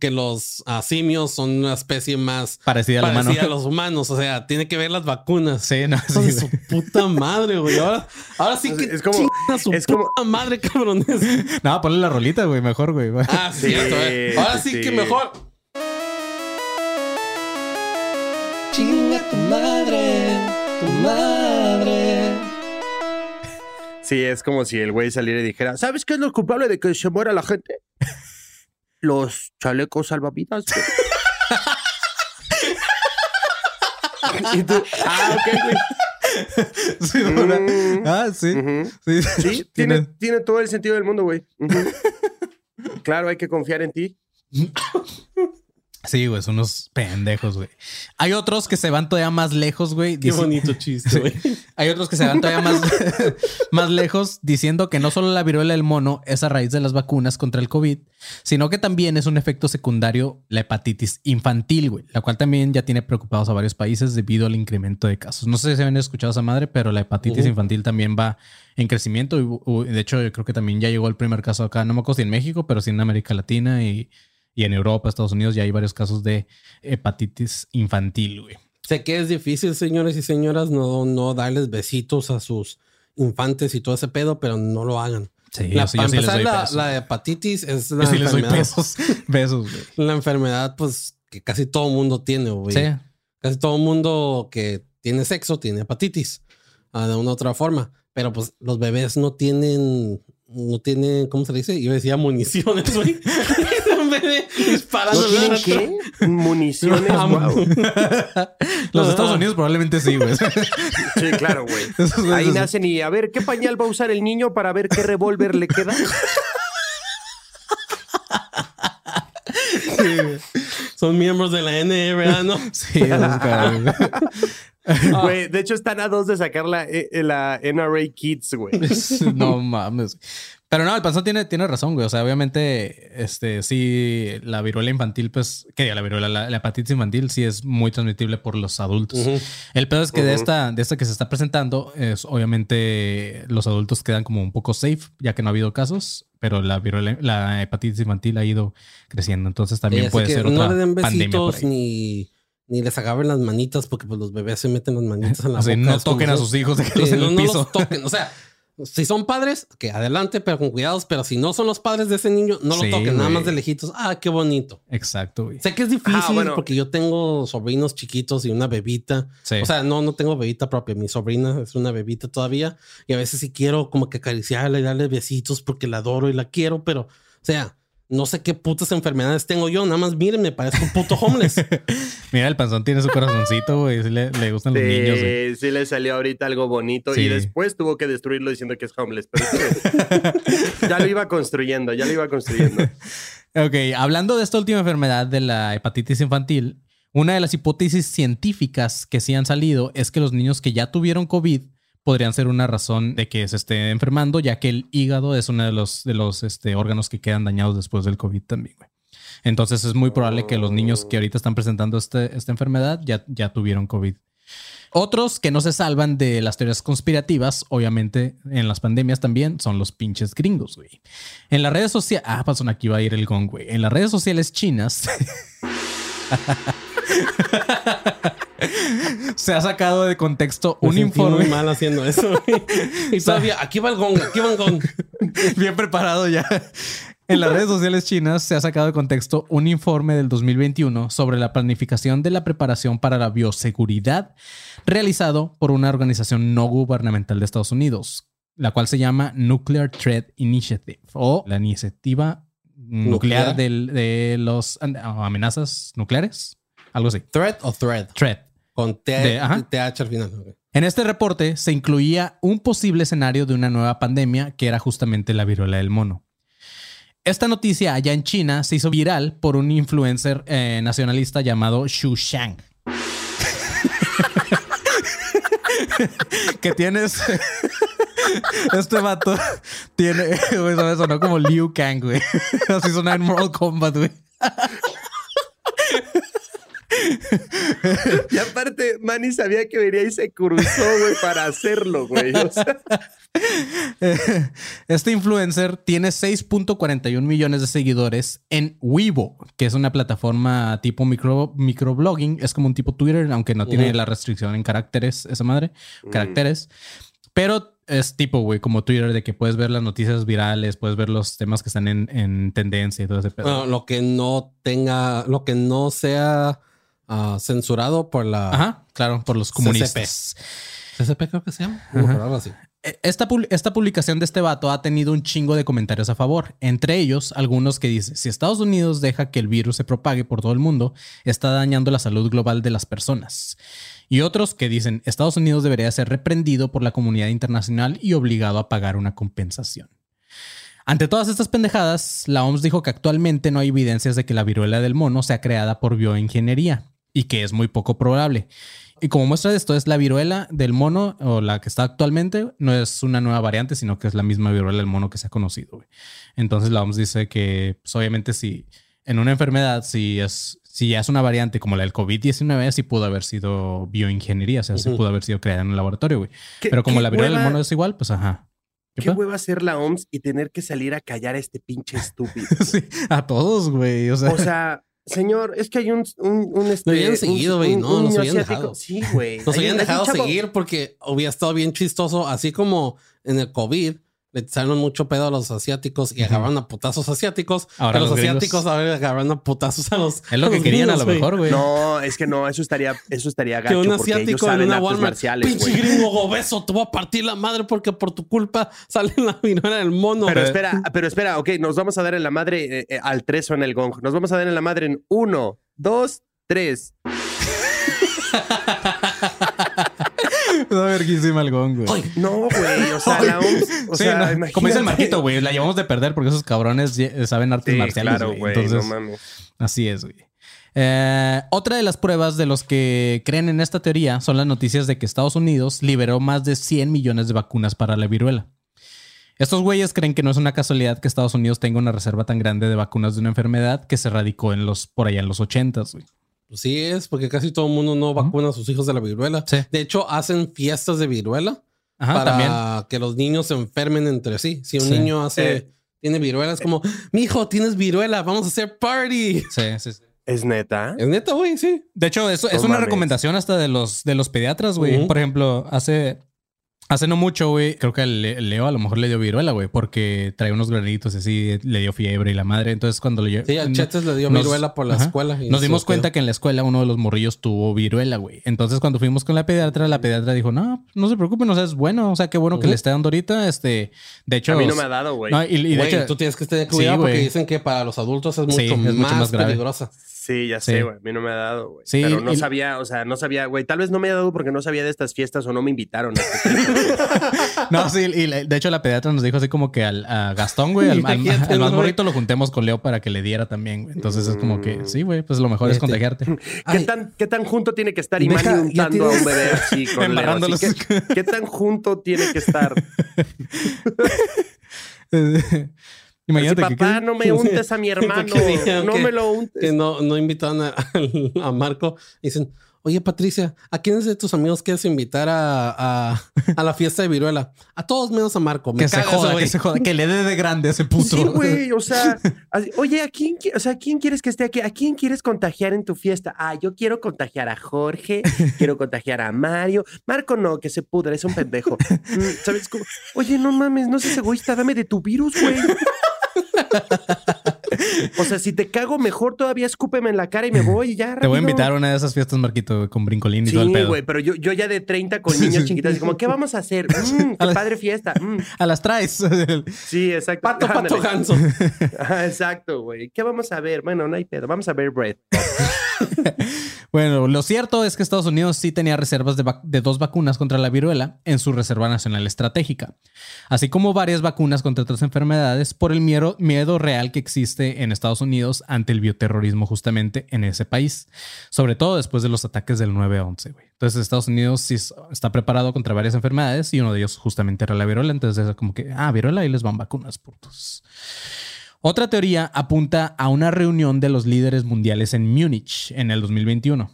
que los ah, simios son una especie más Parecida al parecida a los humanos. O sea, tiene que ver las vacunas. Sí, no, Son sí, su puta madre, güey. Ahora, ahora sí que Es como- a su es como- puta madre, cabrones. No, ponle la rolita, güey, mejor, güey. Ah, sí, eh. Ahora sí, sí. que mejor. Chinga tu madre, tu madre. Sí, es como si el güey saliera y dijera, ¿sabes qué es lo culpable de que se muera la gente? Los chalecos salvavidas. güey". y tú, ah, ok, güey. Sí. Mm. Ah, sí. Sí, Sí, tiene, tiene todo el sentido del mundo, güey. Claro, hay que confiar en ti. Sí, güey, son unos pendejos, güey. Hay otros que se van todavía más lejos, güey. Qué bonito chiste, güey. Hay otros que se van todavía más, más lejos diciendo que no solo la viruela del mono es a raíz de las vacunas contra el COVID, sino que también es un efecto secundario la hepatitis infantil, güey, la cual también ya tiene preocupados a varios países debido al incremento de casos. No sé si habían escuchado esa madre, pero la hepatitis infantil también va en crecimiento. Y, de hecho, yo creo que también ya llegó el primer caso acá, no me acuerdo si en México, pero sí en América Latina y, y en Europa, Estados Unidos, ya hay varios casos de hepatitis infantil, güey. Sé que es difícil, señores y señoras, no, no darles besitos a sus infantes y todo ese pedo, pero no lo hagan. Sí, La, yo sí- para yo sí les empezar, doy la, pesos. la hepatitis es la Yo sí les doy enfermedad, pesos. Besos, la enfermedad, pues, que casi todo mundo tiene, güey. Sí. Casi todo mundo que tiene sexo tiene hepatitis, ah, de una u otra forma. Pero pues los bebés no tienen, no tienen, ¿cómo se dice? Yo decía municiones, güey. Un bebé disparando. ¿No tienen qué? Municiones. Wow. Los Estados Unidos probablemente sí, güey. Sí, claro, güey. Ahí sí. nacen y a ver qué pañal va a usar el niño para ver qué revólver le queda. Son miembros de la NRA, ¿no? Sí. Güey, de hecho están a dos de sacar la, eh, la NRA Kids, güey. no mames. Pero no, el panzón tiene, tiene razón, güey. O sea, obviamente, este, sí, la viruela infantil, pues, que diga la viruela, la, la hepatitis infantil sí es muy transmitible por los adultos. Ujú. El pedo es que de Ujú. esta, de esta que se está presentando, es obviamente los adultos quedan como un poco safe, ya que no ha habido casos, pero la viruela, la hepatitis infantil ha ido creciendo. Entonces también Sí, puede ser no otra le den pandemia por besitos ahí. ni, ni les agarren las manitas porque pues los bebés se meten las manitas en la Así, boca. no es como toquen a sus hijos, Sí, en no, el no piso. los toquen. O sea, si son padres, que adelante, pero con cuidados. Pero si no son los padres de ese niño, no lo Sí, toquen, nada más de lejitos. Ah, qué bonito. Exacto, güey. Sé que es difícil Ah, bueno. porque yo tengo sobrinos chiquitos y una bebita. Sí. O sea, no, no tengo bebita propia. Mi sobrina es una bebita todavía. Y a veces sí quiero como que acariciarla y darle besitos porque la adoro y la quiero. Pero, o sea, no sé qué putas enfermedades tengo yo. Nada más miren, me parezco un puto homeless. Mira, el panzón tiene su corazoncito, güey. Sí le, le gustan los niños, güey. Sí, sí le salió ahorita algo bonito Sí. y después tuvo que destruirlo diciendo que es homeless. Pero sí, ya lo iba construyendo, ya lo iba construyendo. Ok, hablando de esta última enfermedad de la hepatitis infantil, una de las hipótesis científicas que sí han salido es que los niños que ya tuvieron COVID podrían ser una razón de que se esté enfermando, ya que el hígado es uno de los, de los este, órganos que quedan dañados después del COVID también, güey. Entonces es muy probable que los niños que ahorita están presentando este- esta enfermedad ya, ya tuvieron COVID. Otros que no se salvan de las teorías conspirativas, obviamente en las pandemias también, son los pinches gringos, güey. En las redes sociales... Ah, pasó, aquí va a ir el gong, güey. En las redes sociales chinas... se ha sacado de contexto Me un informe... muy mal haciendo eso. y todavía, aquí va el gong, aquí va el gong. Bien preparado ya. En las redes sociales chinas se ha sacado de contexto un informe del 2021 sobre la planificación de la preparación para la bioseguridad realizado por una organización no gubernamental de Estados Unidos, la cual se llama Nuclear Threat Initiative o la iniciativa nuclear, Nuclear. del- de los amenazas nucleares, algo así. ¿Thread o thread? Threat. Con. TH al final. En este reporte se incluía un posible escenario de una nueva pandemia que era justamente la viruela del mono. Esta noticia allá en China se hizo viral por un influencer eh, nacionalista llamado Xu Shang. que tienes Este vato tiene, güey, sonó como Liu Kang, güey. Así suena en Mortal Kombat, güey. Y aparte, Manny sabía que venía y se cruzó, güey, para hacerlo, güey. O sea, Este influencer tiene 6.41 millones de seguidores en Weibo, que es una plataforma tipo micro, microblogging. Es como un tipo Twitter, aunque no tiene la restricción en caracteres, esa madre, caracteres. Pero es tipo, güey, como Twitter, de que puedes ver las noticias virales, puedes ver los temas que están en, en tendencia y todo ese pedo. Bueno, lo que no tenga, lo que no sea ah, censurado por la Ajá, claro, por los comunistas. CCP creo que se llama. Algo así. Eh, Esta, esta publicación de este vato ha tenido un chingo de comentarios a favor. Entre ellos, algunos que dicen, si Estados Unidos deja que el virus se propague por todo el mundo, está dañando la salud global de las personas. Y otros que dicen, Estados Unidos debería ser reprendido por la comunidad internacional y obligado a pagar una compensación. Ante todas estas pendejadas, la OMS dijo que actualmente no hay evidencias de que la viruela del mono sea creada por bioingeniería y que es muy poco probable. Y como muestra de esto es la viruela del mono o la que está actualmente, no es una nueva variante, sino que es la misma viruela del mono que se ha conocido. güey. Entonces la OMS dice que pues, obviamente si en una enfermedad, si es, si ya es una variante como la del COVID-19, sí pudo haber sido bioingeniería, o sea, sí Ujú. pudo haber sido creada en un laboratorio, güey. ¿qué- Pero como la viruela del mono es igual, pues ajá. ¿Qué hueva hacer la OMS y tener que salir a callar a este pinche estúpido. Sí, a todos, güey. O sea, O sea, señor, es que hay un, un, un este, Lo habían seguido, güey, no, nos habían asiático. dejado. Sí, güey. Nos habían dejado seguir porque hubiera estado bien chistoso, así como en el COVID le salieron mucho pedo a los asiáticos y agarraron a putazos asiáticos. Ahora a los, asiáticos ahora agarraron a putazos a los. es lo que querían a lo mejor, güey. No, es que no, eso estaría, eso estaría Que gacho un porque ellos asiático en saben una artes Walmart, pinche gringo obeso, te voy a partir la madre porque por tu culpa sale la viruela del mono. Pero espera, pero espera, ok, nos vamos a dar en la madre eh, eh, al 3 en el gong. Nos vamos a dar en la madre en 1, 2, 3. Está verguísima el gong, güey. No, güey, o sea, la OMS, o Sí, sea, no, como dice el Marquito, güey, la llevamos de perder porque esos cabrones ye- saben artes Sí, marciales. claro, güey, Entonces, no mames. así es, güey. Eh, otra de las pruebas de los que creen en esta teoría son las noticias de que Estados Unidos liberó más de 100 millones de vacunas para la viruela. Estos güeyes creen que no es una casualidad que Estados Unidos tenga una reserva tan grande de vacunas de una enfermedad que se radicó en los, por allá en los 80s, güey. Pues sí es, porque casi todo el mundo no vacuna a sus hijos de la viruela. Sí. De hecho, hacen fiestas de viruela Ajá, para también. que los niños se enfermen entre sí. Si un Sí. niño hace, Eh. tiene viruela, es como, mi hijo, tienes viruela, vamos a hacer party. Sí, sí, sí. ¿Es neta? Es neta, güey, sí. De hecho, eso es una recomendación hasta de los, de los pediatras, güey. Por ejemplo, hace, hace no mucho, güey, creo que Leo a lo mejor le dio viruela, güey, porque trae unos granitos y así, le dio fiebre y la madre. Entonces, cuando le Sí, a no- Chetes le dio nos- viruela por la ajá. escuela. y Nos dimos quedó. cuenta que en la escuela uno de los morrillos tuvo viruela, güey. Entonces, cuando fuimos con la pediatra, la pediatra dijo, no, no se preocupen, o sea, es bueno, o sea, qué bueno que le esté dando ahorita. Este, de hecho, A mí no me ha dado, güey. no, y, y de Güey, hecho, tú tienes que tener cuidado Sí, porque dicen que para los adultos es mucho, Sí, es mucho más, más grave. peligrosa. Sí, ya sé, güey. A mí no me ha dado, güey. Sí, Pero no y- sabía, o sea, no sabía, güey. Tal vez no me ha dado porque no sabía de estas fiestas o no me invitaron. a estas. No, sí, y de hecho la pediatra nos dijo así como que al a Gastón, güey, al, al- Imagínate, al más morrito lo juntemos con Leo para que le diera también, güey. Entonces es como que, sí, güey, pues lo mejor es contagiarte. ¿Qué, tan, ¿Qué tan junto tiene que estar Deja, Imani ya untando a un bebé así con Leo? Así. ¿qué, qué tan junto tiene que estar? Imagínate Así, que- papá, no me untes a mi hermano. No que- me lo untes. Que no, no invitaron a, a Marco. Dicen, oye, Patricia, ¿a quiénes de tus amigos quieres invitar a, a, a la fiesta de viruela? A todos menos a Marco. Me que se joda, que se joda, que le dé de grande a ese puto. Sí, güey, o sea, así, oye, ¿a quién, qui- o sea, ¿quién quieres que esté aquí? ¿A quién quieres contagiar en tu fiesta? Ah, yo quiero contagiar a Jorge, quiero contagiar a Mario. Marco no, que se pudre, es un pendejo. Mm, ¿Sabes cómo? Oye, no mames, no seas egoísta, dame de tu virus, güey. O sea, si te cago mejor, todavía escúpeme en la cara y me voy y ya. Te voy a invitar a una de esas fiestas, Marquito, con brincolín y todo el Sí, pedo. güey, pero yo, yo ya de 30 con Sí, niños sí. chiquitos, así como, ¿qué vamos a hacer? Mm, A qué la- padre fiesta. mm. A las traes. Sí, exacto. Pato, pato, ganso. Exacto, güey. ¿Qué vamos a ver? Bueno, no hay pedo. Vamos a ver Bread. bueno, lo cierto es que Estados Unidos sí tenía reservas de, dos vacunas contra la viruela en su Reserva Nacional Estratégica, así como varias vacunas contra otras enfermedades por el miedo, real que existe en Estados Unidos ante el bioterrorismo justamente en ese país, sobre todo después de los ataques del 9-11. güey. Entonces Estados Unidos sí es- está preparado contra varias enfermedades y uno de ellos justamente era la viruela, entonces es como que, ah, viruela y les van vacunas, putos. Otra teoría apunta a una reunión de los líderes mundiales en Múnich en el 2021.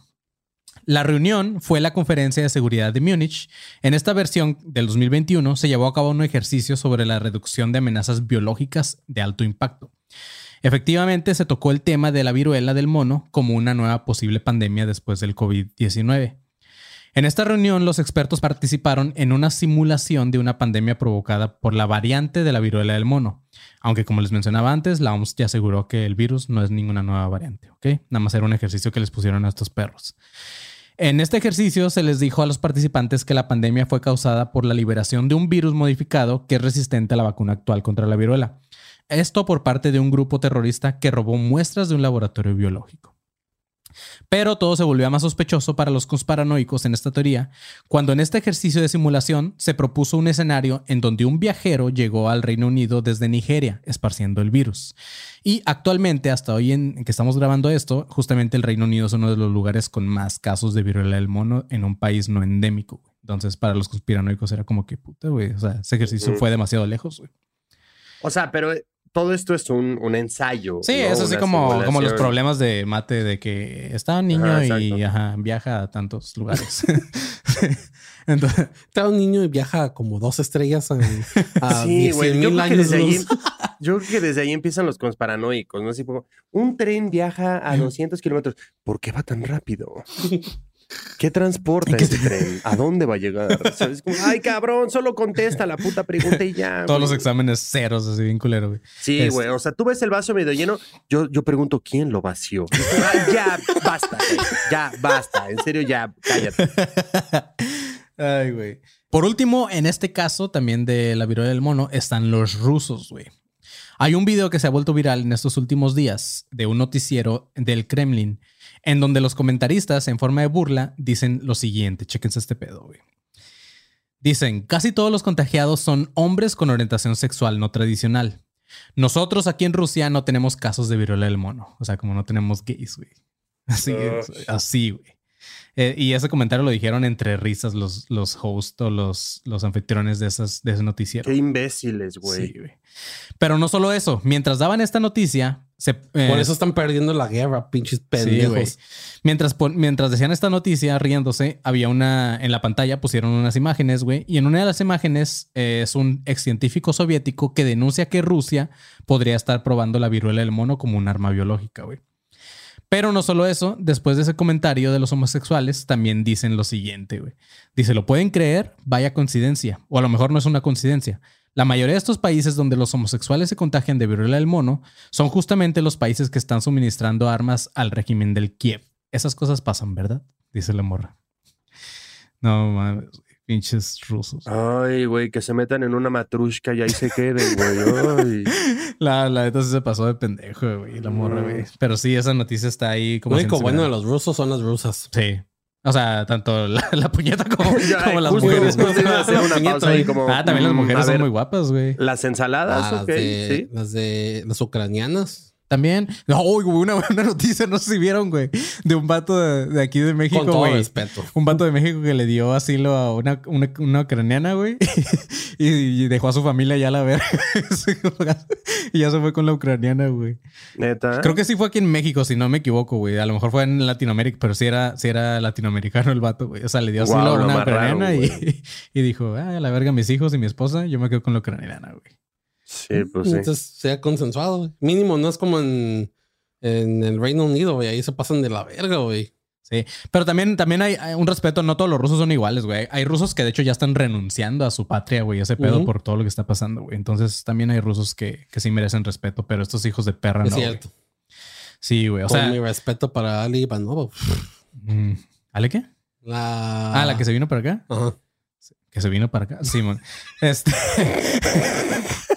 La reunión fue la conferencia de seguridad de Múnich. En esta versión del 2021 se llevó a cabo un ejercicio sobre la reducción de amenazas biológicas de alto impacto. Efectivamente, se tocó el tema de la viruela del mono como una nueva posible pandemia después del COVID-19. En esta reunión, los expertos participaron en una simulación de una pandemia provocada por la variante de la viruela del mono. Aunque, como les mencionaba antes, la OMS ya aseguró que el virus no es ninguna nueva variante, ¿ok? Nada más era un ejercicio que les pusieron a estos perros. En este ejercicio se les dijo a los participantes que la pandemia fue causada por la liberación de un virus modificado que es resistente a la vacuna actual contra la viruela. Esto por parte de un grupo terrorista que robó muestras de un laboratorio biológico. Pero todo se volvió más sospechoso para los conspiranoicos en esta teoría, cuando en este ejercicio de simulación se propuso un escenario en donde un viajero llegó al Reino Unido desde Nigeria, esparciendo el virus. Y actualmente, hasta hoy en que estamos grabando esto, justamente el Reino Unido es uno de los lugares con más casos de viruela del mono en un país no endémico. güey. Entonces, para los conspiranoicos era como que puta, güey. O sea, ese ejercicio fue demasiado lejos, güey. O sea, pero todo esto es un, un ensayo. Sí, ¿no? es así como, como los problemas de mate de que está un niño Ajá, y ajá, viaja a tantos lugares. Entonces, Está un niño y viaja a como dos estrellas a, a Sí, güey. 100,000 Yo, creo que años desde ahí, luz. yo creo que desde ahí empiezan los conspiranoicos, ¿no? Así como, un tren viaja a 200 kilómetros. ¿Por qué va tan rápido? ¿Qué transporta ¿Qué ese tren? ¿A dónde va a llegar? ¿Sabes? Como, Ay, cabrón, solo contesta la puta pregunta y ya. todos los güey". exámenes ceros, así bien culero, güey. Sí, Es- güey. O sea, tú ves el vaso medio lleno. Yo, yo pregunto, ¿quién lo vació? Ay, ya, basta. güey. Ya, basta. En serio, ya, cállate. Ay, güey. Por último, en este caso también de la viruela del mono, están los rusos, güey. Hay un video que se ha vuelto viral en estos últimos días de un noticiero del Kremlin, en donde los comentaristas, en forma de burla, dicen lo siguiente. Chéquense este pedo, güey. Dicen, casi todos los contagiados son hombres con orientación sexual no tradicional. Nosotros aquí en Rusia no tenemos casos de viruela del mono. O sea, como no tenemos gays, güey. Así, Ugh. así, güey. Eh, y ese comentario lo dijeron entre risas los, los hosts o los, los anfitriones de, esas, de ese noticiero. Qué imbéciles, güey. Sí. Pero no solo eso. Mientras daban esta noticia, se, eh, Por eso están perdiendo la guerra, pinches Sí, güey. pendejos. mientras, pon- mientras decían esta noticia, riéndose, había una en la pantalla, pusieron unas imágenes, güey. Y en una de las imágenes eh, es un ex científico soviético que denuncia que Rusia podría estar probando la viruela del mono como un arma biológica, güey. Pero no solo eso, después de ese comentario de los homosexuales, también dicen lo siguiente, güey. Dice, ¿lo pueden creer? Vaya coincidencia. O a lo mejor no es una coincidencia. La mayoría de estos países donde los homosexuales se contagian de viruela del mono son justamente los países que están suministrando armas al régimen del Kiev. Esas cosas pasan, ¿verdad? Dice la morra. No mames, pinches rusos. Ay, güey, que se metan en una matrushka y ahí se queden, güey. La, la neta sí se pasó de pendejo, güey, la morra, güey. Pero sí, esa noticia está ahí como Lo único bueno de los rusos son las rusas. Sí. O sea, tanto la, la puñeta como, Ya, como las justo- mujeres. justo iba a hacer una Puñeta pausa ahí ahí. como, Ah, también las mm, mujeres son muy guapas, güey. Las ensaladas, Ah, de, sí. las de las ucranianas. También. No, uy, güey, una buena noticia, no sé si vieron, güey, de un vato de, de aquí de México, Con todo güey. respeto. Un vato de México que le dio asilo a una, una, una ucraniana, güey. y, y dejó a su familia ya a la verga. y ya se fue con la ucraniana, güey. Neta. Creo que sí fue aquí en México, si no me equivoco, güey. A lo mejor fue en Latinoamérica, pero sí era, sí era latinoamericano el vato, güey. O sea, le dio asilo a una ucraniana y, y dijo, ah, a la verga, mis hijos y mi esposa, yo me quedo con la ucraniana, güey. Sí, pues sí. Entonces sea consensuado. güey. Mínimo no es como en, en el Reino Unido, güey. Ahí se pasan de la verga, güey. Sí, pero también, también hay, hay un respeto, no todos los rusos son iguales, güey. Hay rusos que de hecho ya están renunciando a su patria, güey, ese pedo por todo lo que está pasando, güey. Entonces también hay rusos que, que sí merecen respeto, pero estos hijos de perra es no. güey. cierto. Sí, güey. O Con sea, mi respeto para Ali Ivanova. mm, ¿Ale qué? La... Ah, la que se vino para acá. Ajá. Que se vino para acá. Simón. Este.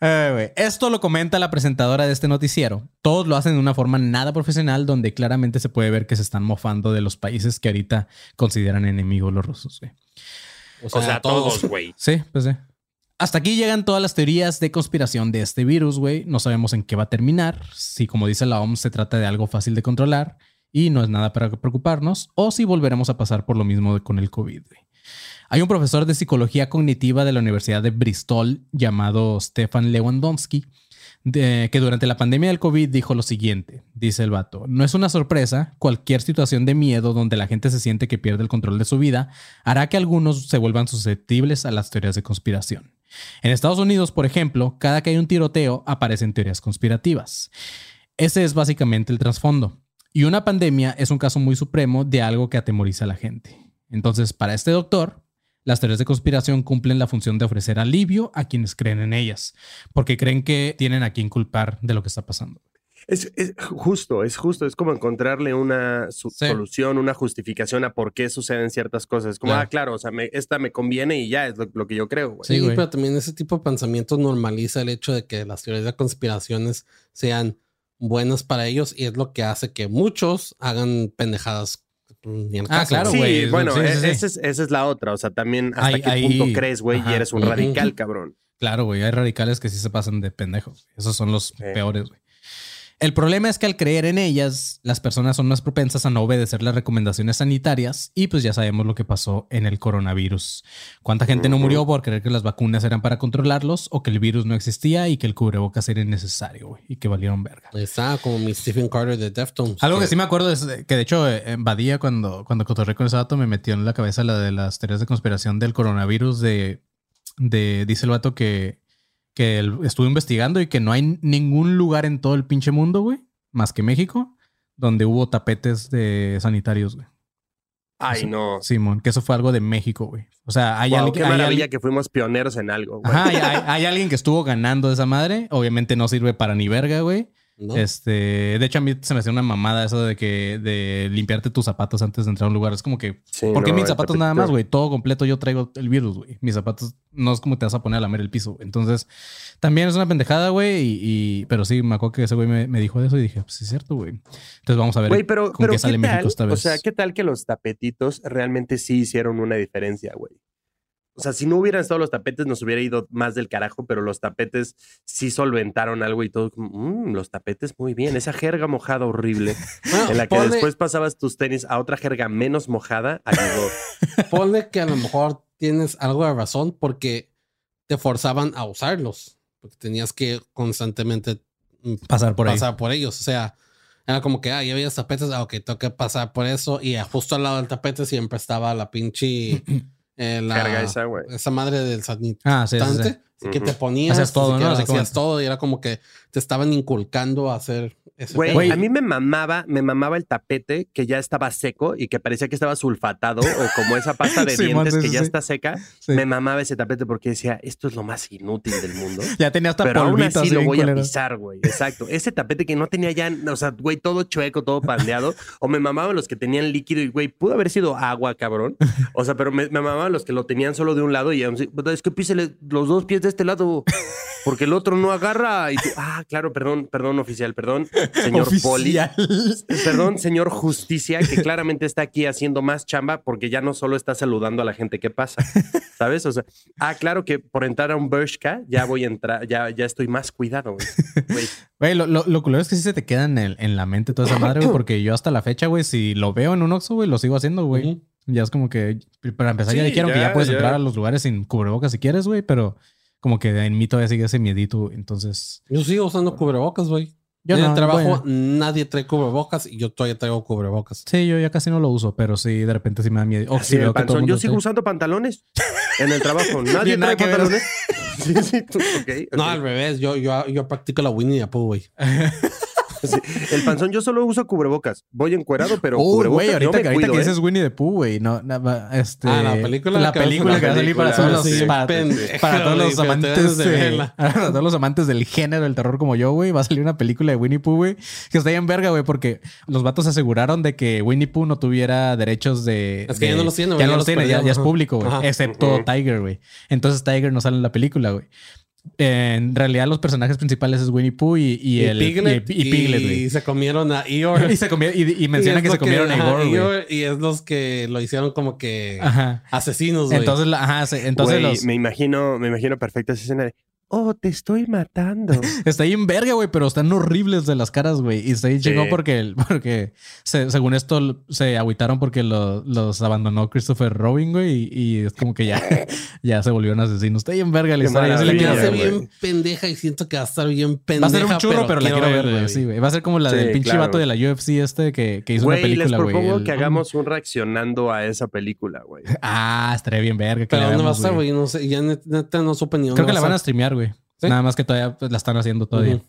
Güey. Esto lo comenta la presentadora de este noticiero. Todos lo hacen de una forma nada profesional, donde claramente se puede ver que se están mofando de los países que ahorita consideran enemigos los rusos, güey. O sea, todos, güey. Sí, pues sí. Hasta aquí llegan todas las teorías de conspiración de este virus, güey. No sabemos en qué va a terminar. Si, como dice la OMS, se trata de algo fácil de controlar y no es nada para preocuparnos, o si volveremos a pasar por lo mismo con el COVID, güey. Hay un profesor de psicología cognitiva de la Universidad de Bristol llamado Stefan Lewandowski, que durante la pandemia del COVID dijo lo siguiente, dice el vato, no es una sorpresa, cualquier situación de miedo donde la gente se siente que pierde el control de su vida hará que algunos se vuelvan susceptibles a las teorías de conspiración. En Estados Unidos, por ejemplo, cada que hay un tiroteo aparecen teorías conspirativas. Ese es básicamente el trasfondo. Y una pandemia es un caso muy supremo de algo que atemoriza a la gente. Entonces, para este doctor, las teorías de conspiración cumplen la función de ofrecer alivio a quienes creen en ellas, porque creen que tienen a quien culpar de lo que está pasando. Es, es justo, es justo. Es como encontrarle una su- Sí. solución, una justificación a por qué suceden ciertas cosas. Es como, Claro. ah, claro, o sea, me- esta me conviene y ya es lo, lo que yo creo, güey. Sí, Sí, güey. pero también ese tipo de pensamiento normaliza el hecho de que las teorías de conspiraciones sean buenas para ellos y es lo que hace que muchos hagan pendejadas. Mm, Ni Ah, caso, claro, Sí, güey. bueno, Sí, sí, e- sí. esa, es, esa es la otra. O sea, también hasta Ahí- qué ahí- punto crees, güey, y eres un radical, cabrón. Claro, güey, hay radicales que sí se pasan de pendejos. Esos son los Sí. peores, güey. El problema es que al creer en ellas, las personas son más propensas a no obedecer las recomendaciones sanitarias y pues ya sabemos lo que pasó en el coronavirus. ¿Cuánta gente no murió por creer que las vacunas eran para controlarlos o que el virus no existía y que el cubrebocas era innecesario, y que valieron verga? Está como mi Stephen Carter de Deftones. Algo que sí me acuerdo es que de hecho eh, en Badía cuando, cuando cotorré con ese vato me metió en la cabeza la de las teorías de conspiración del coronavirus de, de dice el vato que, que él estuvo investigando y que no hay ningún lugar en todo el pinche mundo, güey, más que México, donde hubo tapetes de sanitarios, güey. Ay, Eso- no. Simón, que eso fue algo de México, güey. O sea, hay Wow, alguien qué hay maravilla alguien- que fuimos pioneros en algo, güey. Ajá, hay, hay- hay alguien que estuvo ganando esa madre. Obviamente no sirve para ni verga, güey. ¿No? Este, de hecho, a mí se me hacía una mamada eso de que de limpiarte tus zapatos antes de entrar a un lugar. Es como que, Sí, ¿por qué no, mis zapatos nada más, güey? Todo completo yo traigo el virus, güey. Mis zapatos no es como te vas a poner a lamer el piso. Entonces, también es una pendejada, güey. Y, y- pero sí, me acuerdo que ese güey me, me dijo de eso y dije, pues sí es cierto, güey. Entonces vamos a ver Güey, pero, con pero qué ¿qué sale tal? México esta vez. O sea, ¿qué tal que los tapetitos realmente sí hicieron una diferencia, güey? O sea, si no hubieran estado los tapetes, nos hubiera ido más del carajo, pero los tapetes sí solventaron algo y todo. como, "Mm, los tapetes muy bien. Esa jerga mojada horrible, Bueno, en la que ponle- después pasabas tus tenis a otra jerga menos mojada, ayudó. Ponle que a lo mejor tienes algo de razón porque te forzaban a usarlos. Porque tenías que constantemente mm, pasar por ahí. pasar por ellos. O sea, era como que, ah, ya había tapetes, ah, ok, tengo que pasar por eso. Y justo al lado del tapete siempre estaba la pinche. eh, la- Jerga esa, güey. esa madre del sanitante. Ah, sí, sí, sí. así que te ponías, Hacías todo, ¿no? Hacías todo y era como que te estaban inculcando a hacer Güey, a mí me mamaba, me mamaba el tapete que ya estaba seco y que parecía que estaba sulfatado o como esa pasta de dientes que sí, ya sí. está seca. Sí. Me mamaba ese tapete porque decía, esto es lo más inútil del mundo. Ya tenía hasta Pero aún así lo voy a pisar, güey. Exacto. Ese tapete que no tenía ya, o sea, güey, todo chueco, todo pandeado. o me mamaban los que tenían líquido y, güey, pudo haber sido agua, cabrón. O sea, pero me, me mamaban los que lo tenían solo de un lado y aún así, "Puta, es que písele los dos pies de este lado. Porque el otro no agarra. Y tú, ah, claro, perdón, perdón, oficial, perdón, señor Poli. Perdón, señor Justicia, que claramente está aquí haciendo más chamba porque ya no solo está saludando a la gente que pasa, ¿sabes? O sea, ah, claro que por entrar a un Bershka ya voy a entrar, ya, ya estoy más cuidado, güey. Güey, lo, lo, lo culero es que sí se te queda en, el- en la mente toda esa madre, güey, porque yo hasta la fecha, güey, si lo veo en un Oxxo, güey, lo sigo haciendo, güey. Ya es como que, para empezar, ya dijeron que ya, ya puedes ya. entrar a los lugares sin cubrebocas si quieres, güey, pero como que en mí todavía sigue ese miedito, entonces... Yo sigo usando cubrebocas, güey. Yo en no, el trabajo bueno. nadie trae cubrebocas y yo todavía traigo cubrebocas. Sí, yo ya casi no lo uso, pero sí, de repente sí me da miedo. O así si el veo que todo el panzón. mundo Yo sigo trae- usando pantalones en el trabajo. Nadie trae pantalones. Sí, sí, tú- ok, No, ok. al revés. Yo, yo, yo practico la Winnie the Pooh, güey. Sí, El panzón, yo solo uso cubrebocas. Voy encuerado, pero Uy, cubrebocas. güey, ahorita, me que- ahorita cuido, que ¿eh? dices Winnie the Pooh, güey. No, va- este, Ah, la película La que va a película salir. que va a salir para todos película, los, sí, para, pendejo, para todos los amantes de para todos los amantes del género del terror como yo, güey. Va a salir una película de Winnie Pooh, güey. Que está bien verga, güey, porque los vatos aseguraron de que Winnie Pooh no tuviera derechos de. Es que de- ya no los tiene, güey, Ya ya no los tiene, ya, ya es público, güey. Excepto. Tiger, güey. Entonces Tiger no sale en la película, güey. En realidad los personajes principales es Winnie Pooh y, y el Piglet, y, y Piglet, y güey. se comieron a Eeyore. Y, se comió- y- y menciona es que se comieron a Igor. Eeyore, Y es los que lo hicieron como que Ajá. asesinos, güey. Entonces, ajá, entonces los... me imagino, me imagino perfecto esa escena de, oh, te estoy matando. Está ahí en verga, güey, pero están horribles de las caras, güey. Y está ahí Sí. chingón porque, el- porque se- según esto se agüitaron porque lo- los abandonó Christopher Robin, güey. Y, y es como que ya, ya se volvieron asesinos. Está ahí en verga la Qué historia. La Se me quiero hace ver, güey. güey. bien pendeja y siento que va a estar bien Va a pendeja. ser un churro, pero, la quiero ver, güey. Sí, güey. Va a ser como la Sí, del pinche claro. vato de la UFC este que, que hizo una Güey, les película, güey. propongo El- que hagamos un reaccionando a esa película, güey. Ah, estaría bien verga. que Pero la ¿dónde va a estar, güey? No sé, ya net- neta no supe ni dónde Creo que la van a streamear, güey. ¿Sí? Nada más que todavía pues, la están haciendo todavía.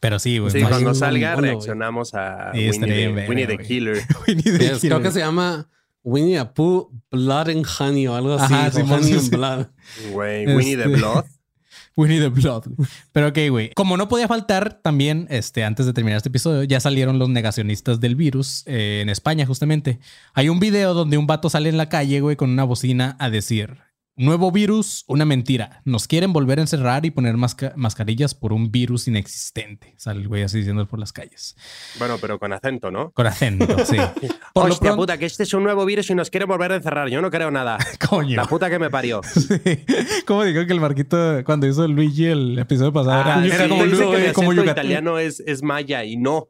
Pero sí, güey. Sí, cuando salga reaccionamos a Sí, Winnie, the, bien verga, Winnie the güey. Killer. Winnie the Es- creo que se llama Winnie the Pooh Blood and Honey o algo así. Ajá, o Simón, Honey sí, and sí. Blood. Güey, Winnie the Este- Blood. Winnie the Blood. Pero ok, güey. Como no podía faltar, también, este, antes de terminar este episodio, ya salieron los negacionistas del virus eh, en España, justamente. Hay un video donde un vato sale en la calle, güey, con una bocina a decir: Nuevo virus, una mentira. Nos quieren volver a encerrar y poner masca- mascarillas por un virus inexistente. Sale el güey así diciendo por las calles. Bueno, pero con acento, ¿no? Con acento, sí. Por Hostia pronto- puta, que este es un nuevo virus y nos quiere volver a encerrar. Yo no creo nada. Coño. La puta que me parió. Sí. Como dijo que el Marquito, cuando hizo Luigi el episodio pasado, Ah, era, sí, como, dice que mi como Yucatán. italiano es, es maya y no.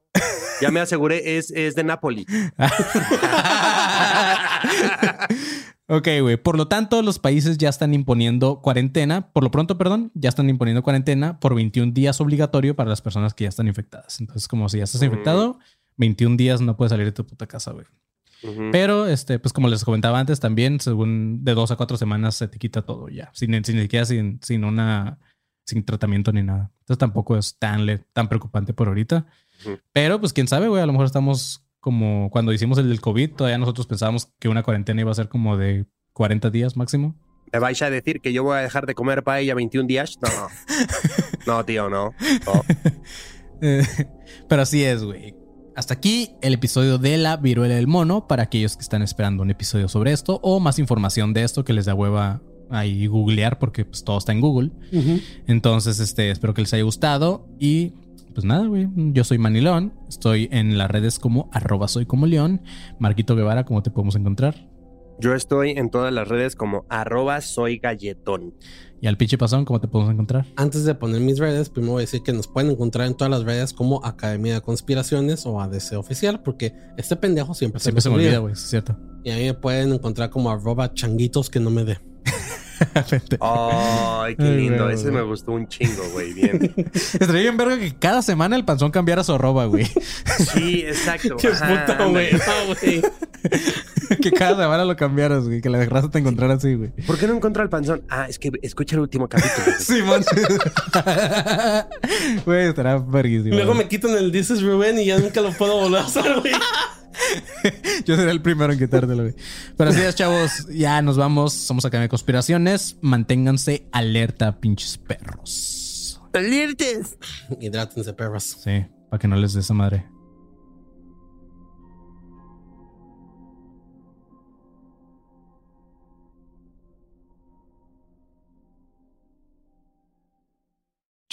Ya me aseguré, es, es de Nápoli. Ok, güey. Por lo tanto, los países ya están imponiendo cuarentena, por lo pronto, perdón, ya están imponiendo cuarentena por 21 días obligatorio para las personas que ya están infectadas. Entonces, como si ya estás infectado, 21 días no puedes salir de tu puta casa, güey. Pero, este, pues como les comentaba antes, también, según de dos a cuatro semanas se te quita todo ya, sin, sin ni siquiera sin, sin una, sin tratamiento ni nada. Entonces tampoco es tan, le- tan preocupante por ahorita. Ujú. Pero, pues quién sabe, güey, a lo mejor estamos como cuando hicimos el del COVID, todavía nosotros pensábamos que una cuarentena iba a ser como de 40 días máximo. ¿Me vais a decir que yo voy a dejar de comer paella 21 días? No. No, tío, no. No. Eh, Pero así es, güey. Hasta aquí el episodio de la viruela del mono para aquellos que están esperando un episodio sobre esto o más información de esto que les da hueva ahí googlear porque pues todo está en Google. Entonces, este, espero que les haya gustado y pues nada, güey. Yo soy Manilón, estoy en las redes como arroba soy como león. Marquito Guevara, ¿cómo te podemos encontrar? Yo estoy en todas las redes como arroba soy galletón. Y al pinche pasón, ¿cómo te podemos encontrar? Antes de poner mis redes, primero voy a decir que nos pueden encontrar en todas las redes como Academia de Conspiraciones o ADC Oficial, porque este pendejo siempre, Siempre se me nos olvida, güey, es cierto. Y a mí me pueden encontrar como arroba changuitos que no me dé. Ay, qué lindo. Ese me gustó un chingo, güey. Bien. Estaría bien verga que cada semana el panzón cambiara su arroba, güey. Sí, exacto. Qué Ajá, puta, güey. que cada semana lo cambiaras, güey. Que la raza te encontrara así, güey. ¿Por qué no encontró al panzón? Ah, es que escucha el último capítulo. Simón. Güey, estará verguísimo. Luego me quitan el This is Rubén y ya nunca lo puedo volver a hacer, güey. Yo seré el primero en quitártelo, güey. Pero así es, chavos. Ya nos vamos. Somos Academia de Conspiraciones. Manténganse alerta, pinches perros. ¡Alertes! Hidrátense, perros. Sí, para que no les dé esa madre.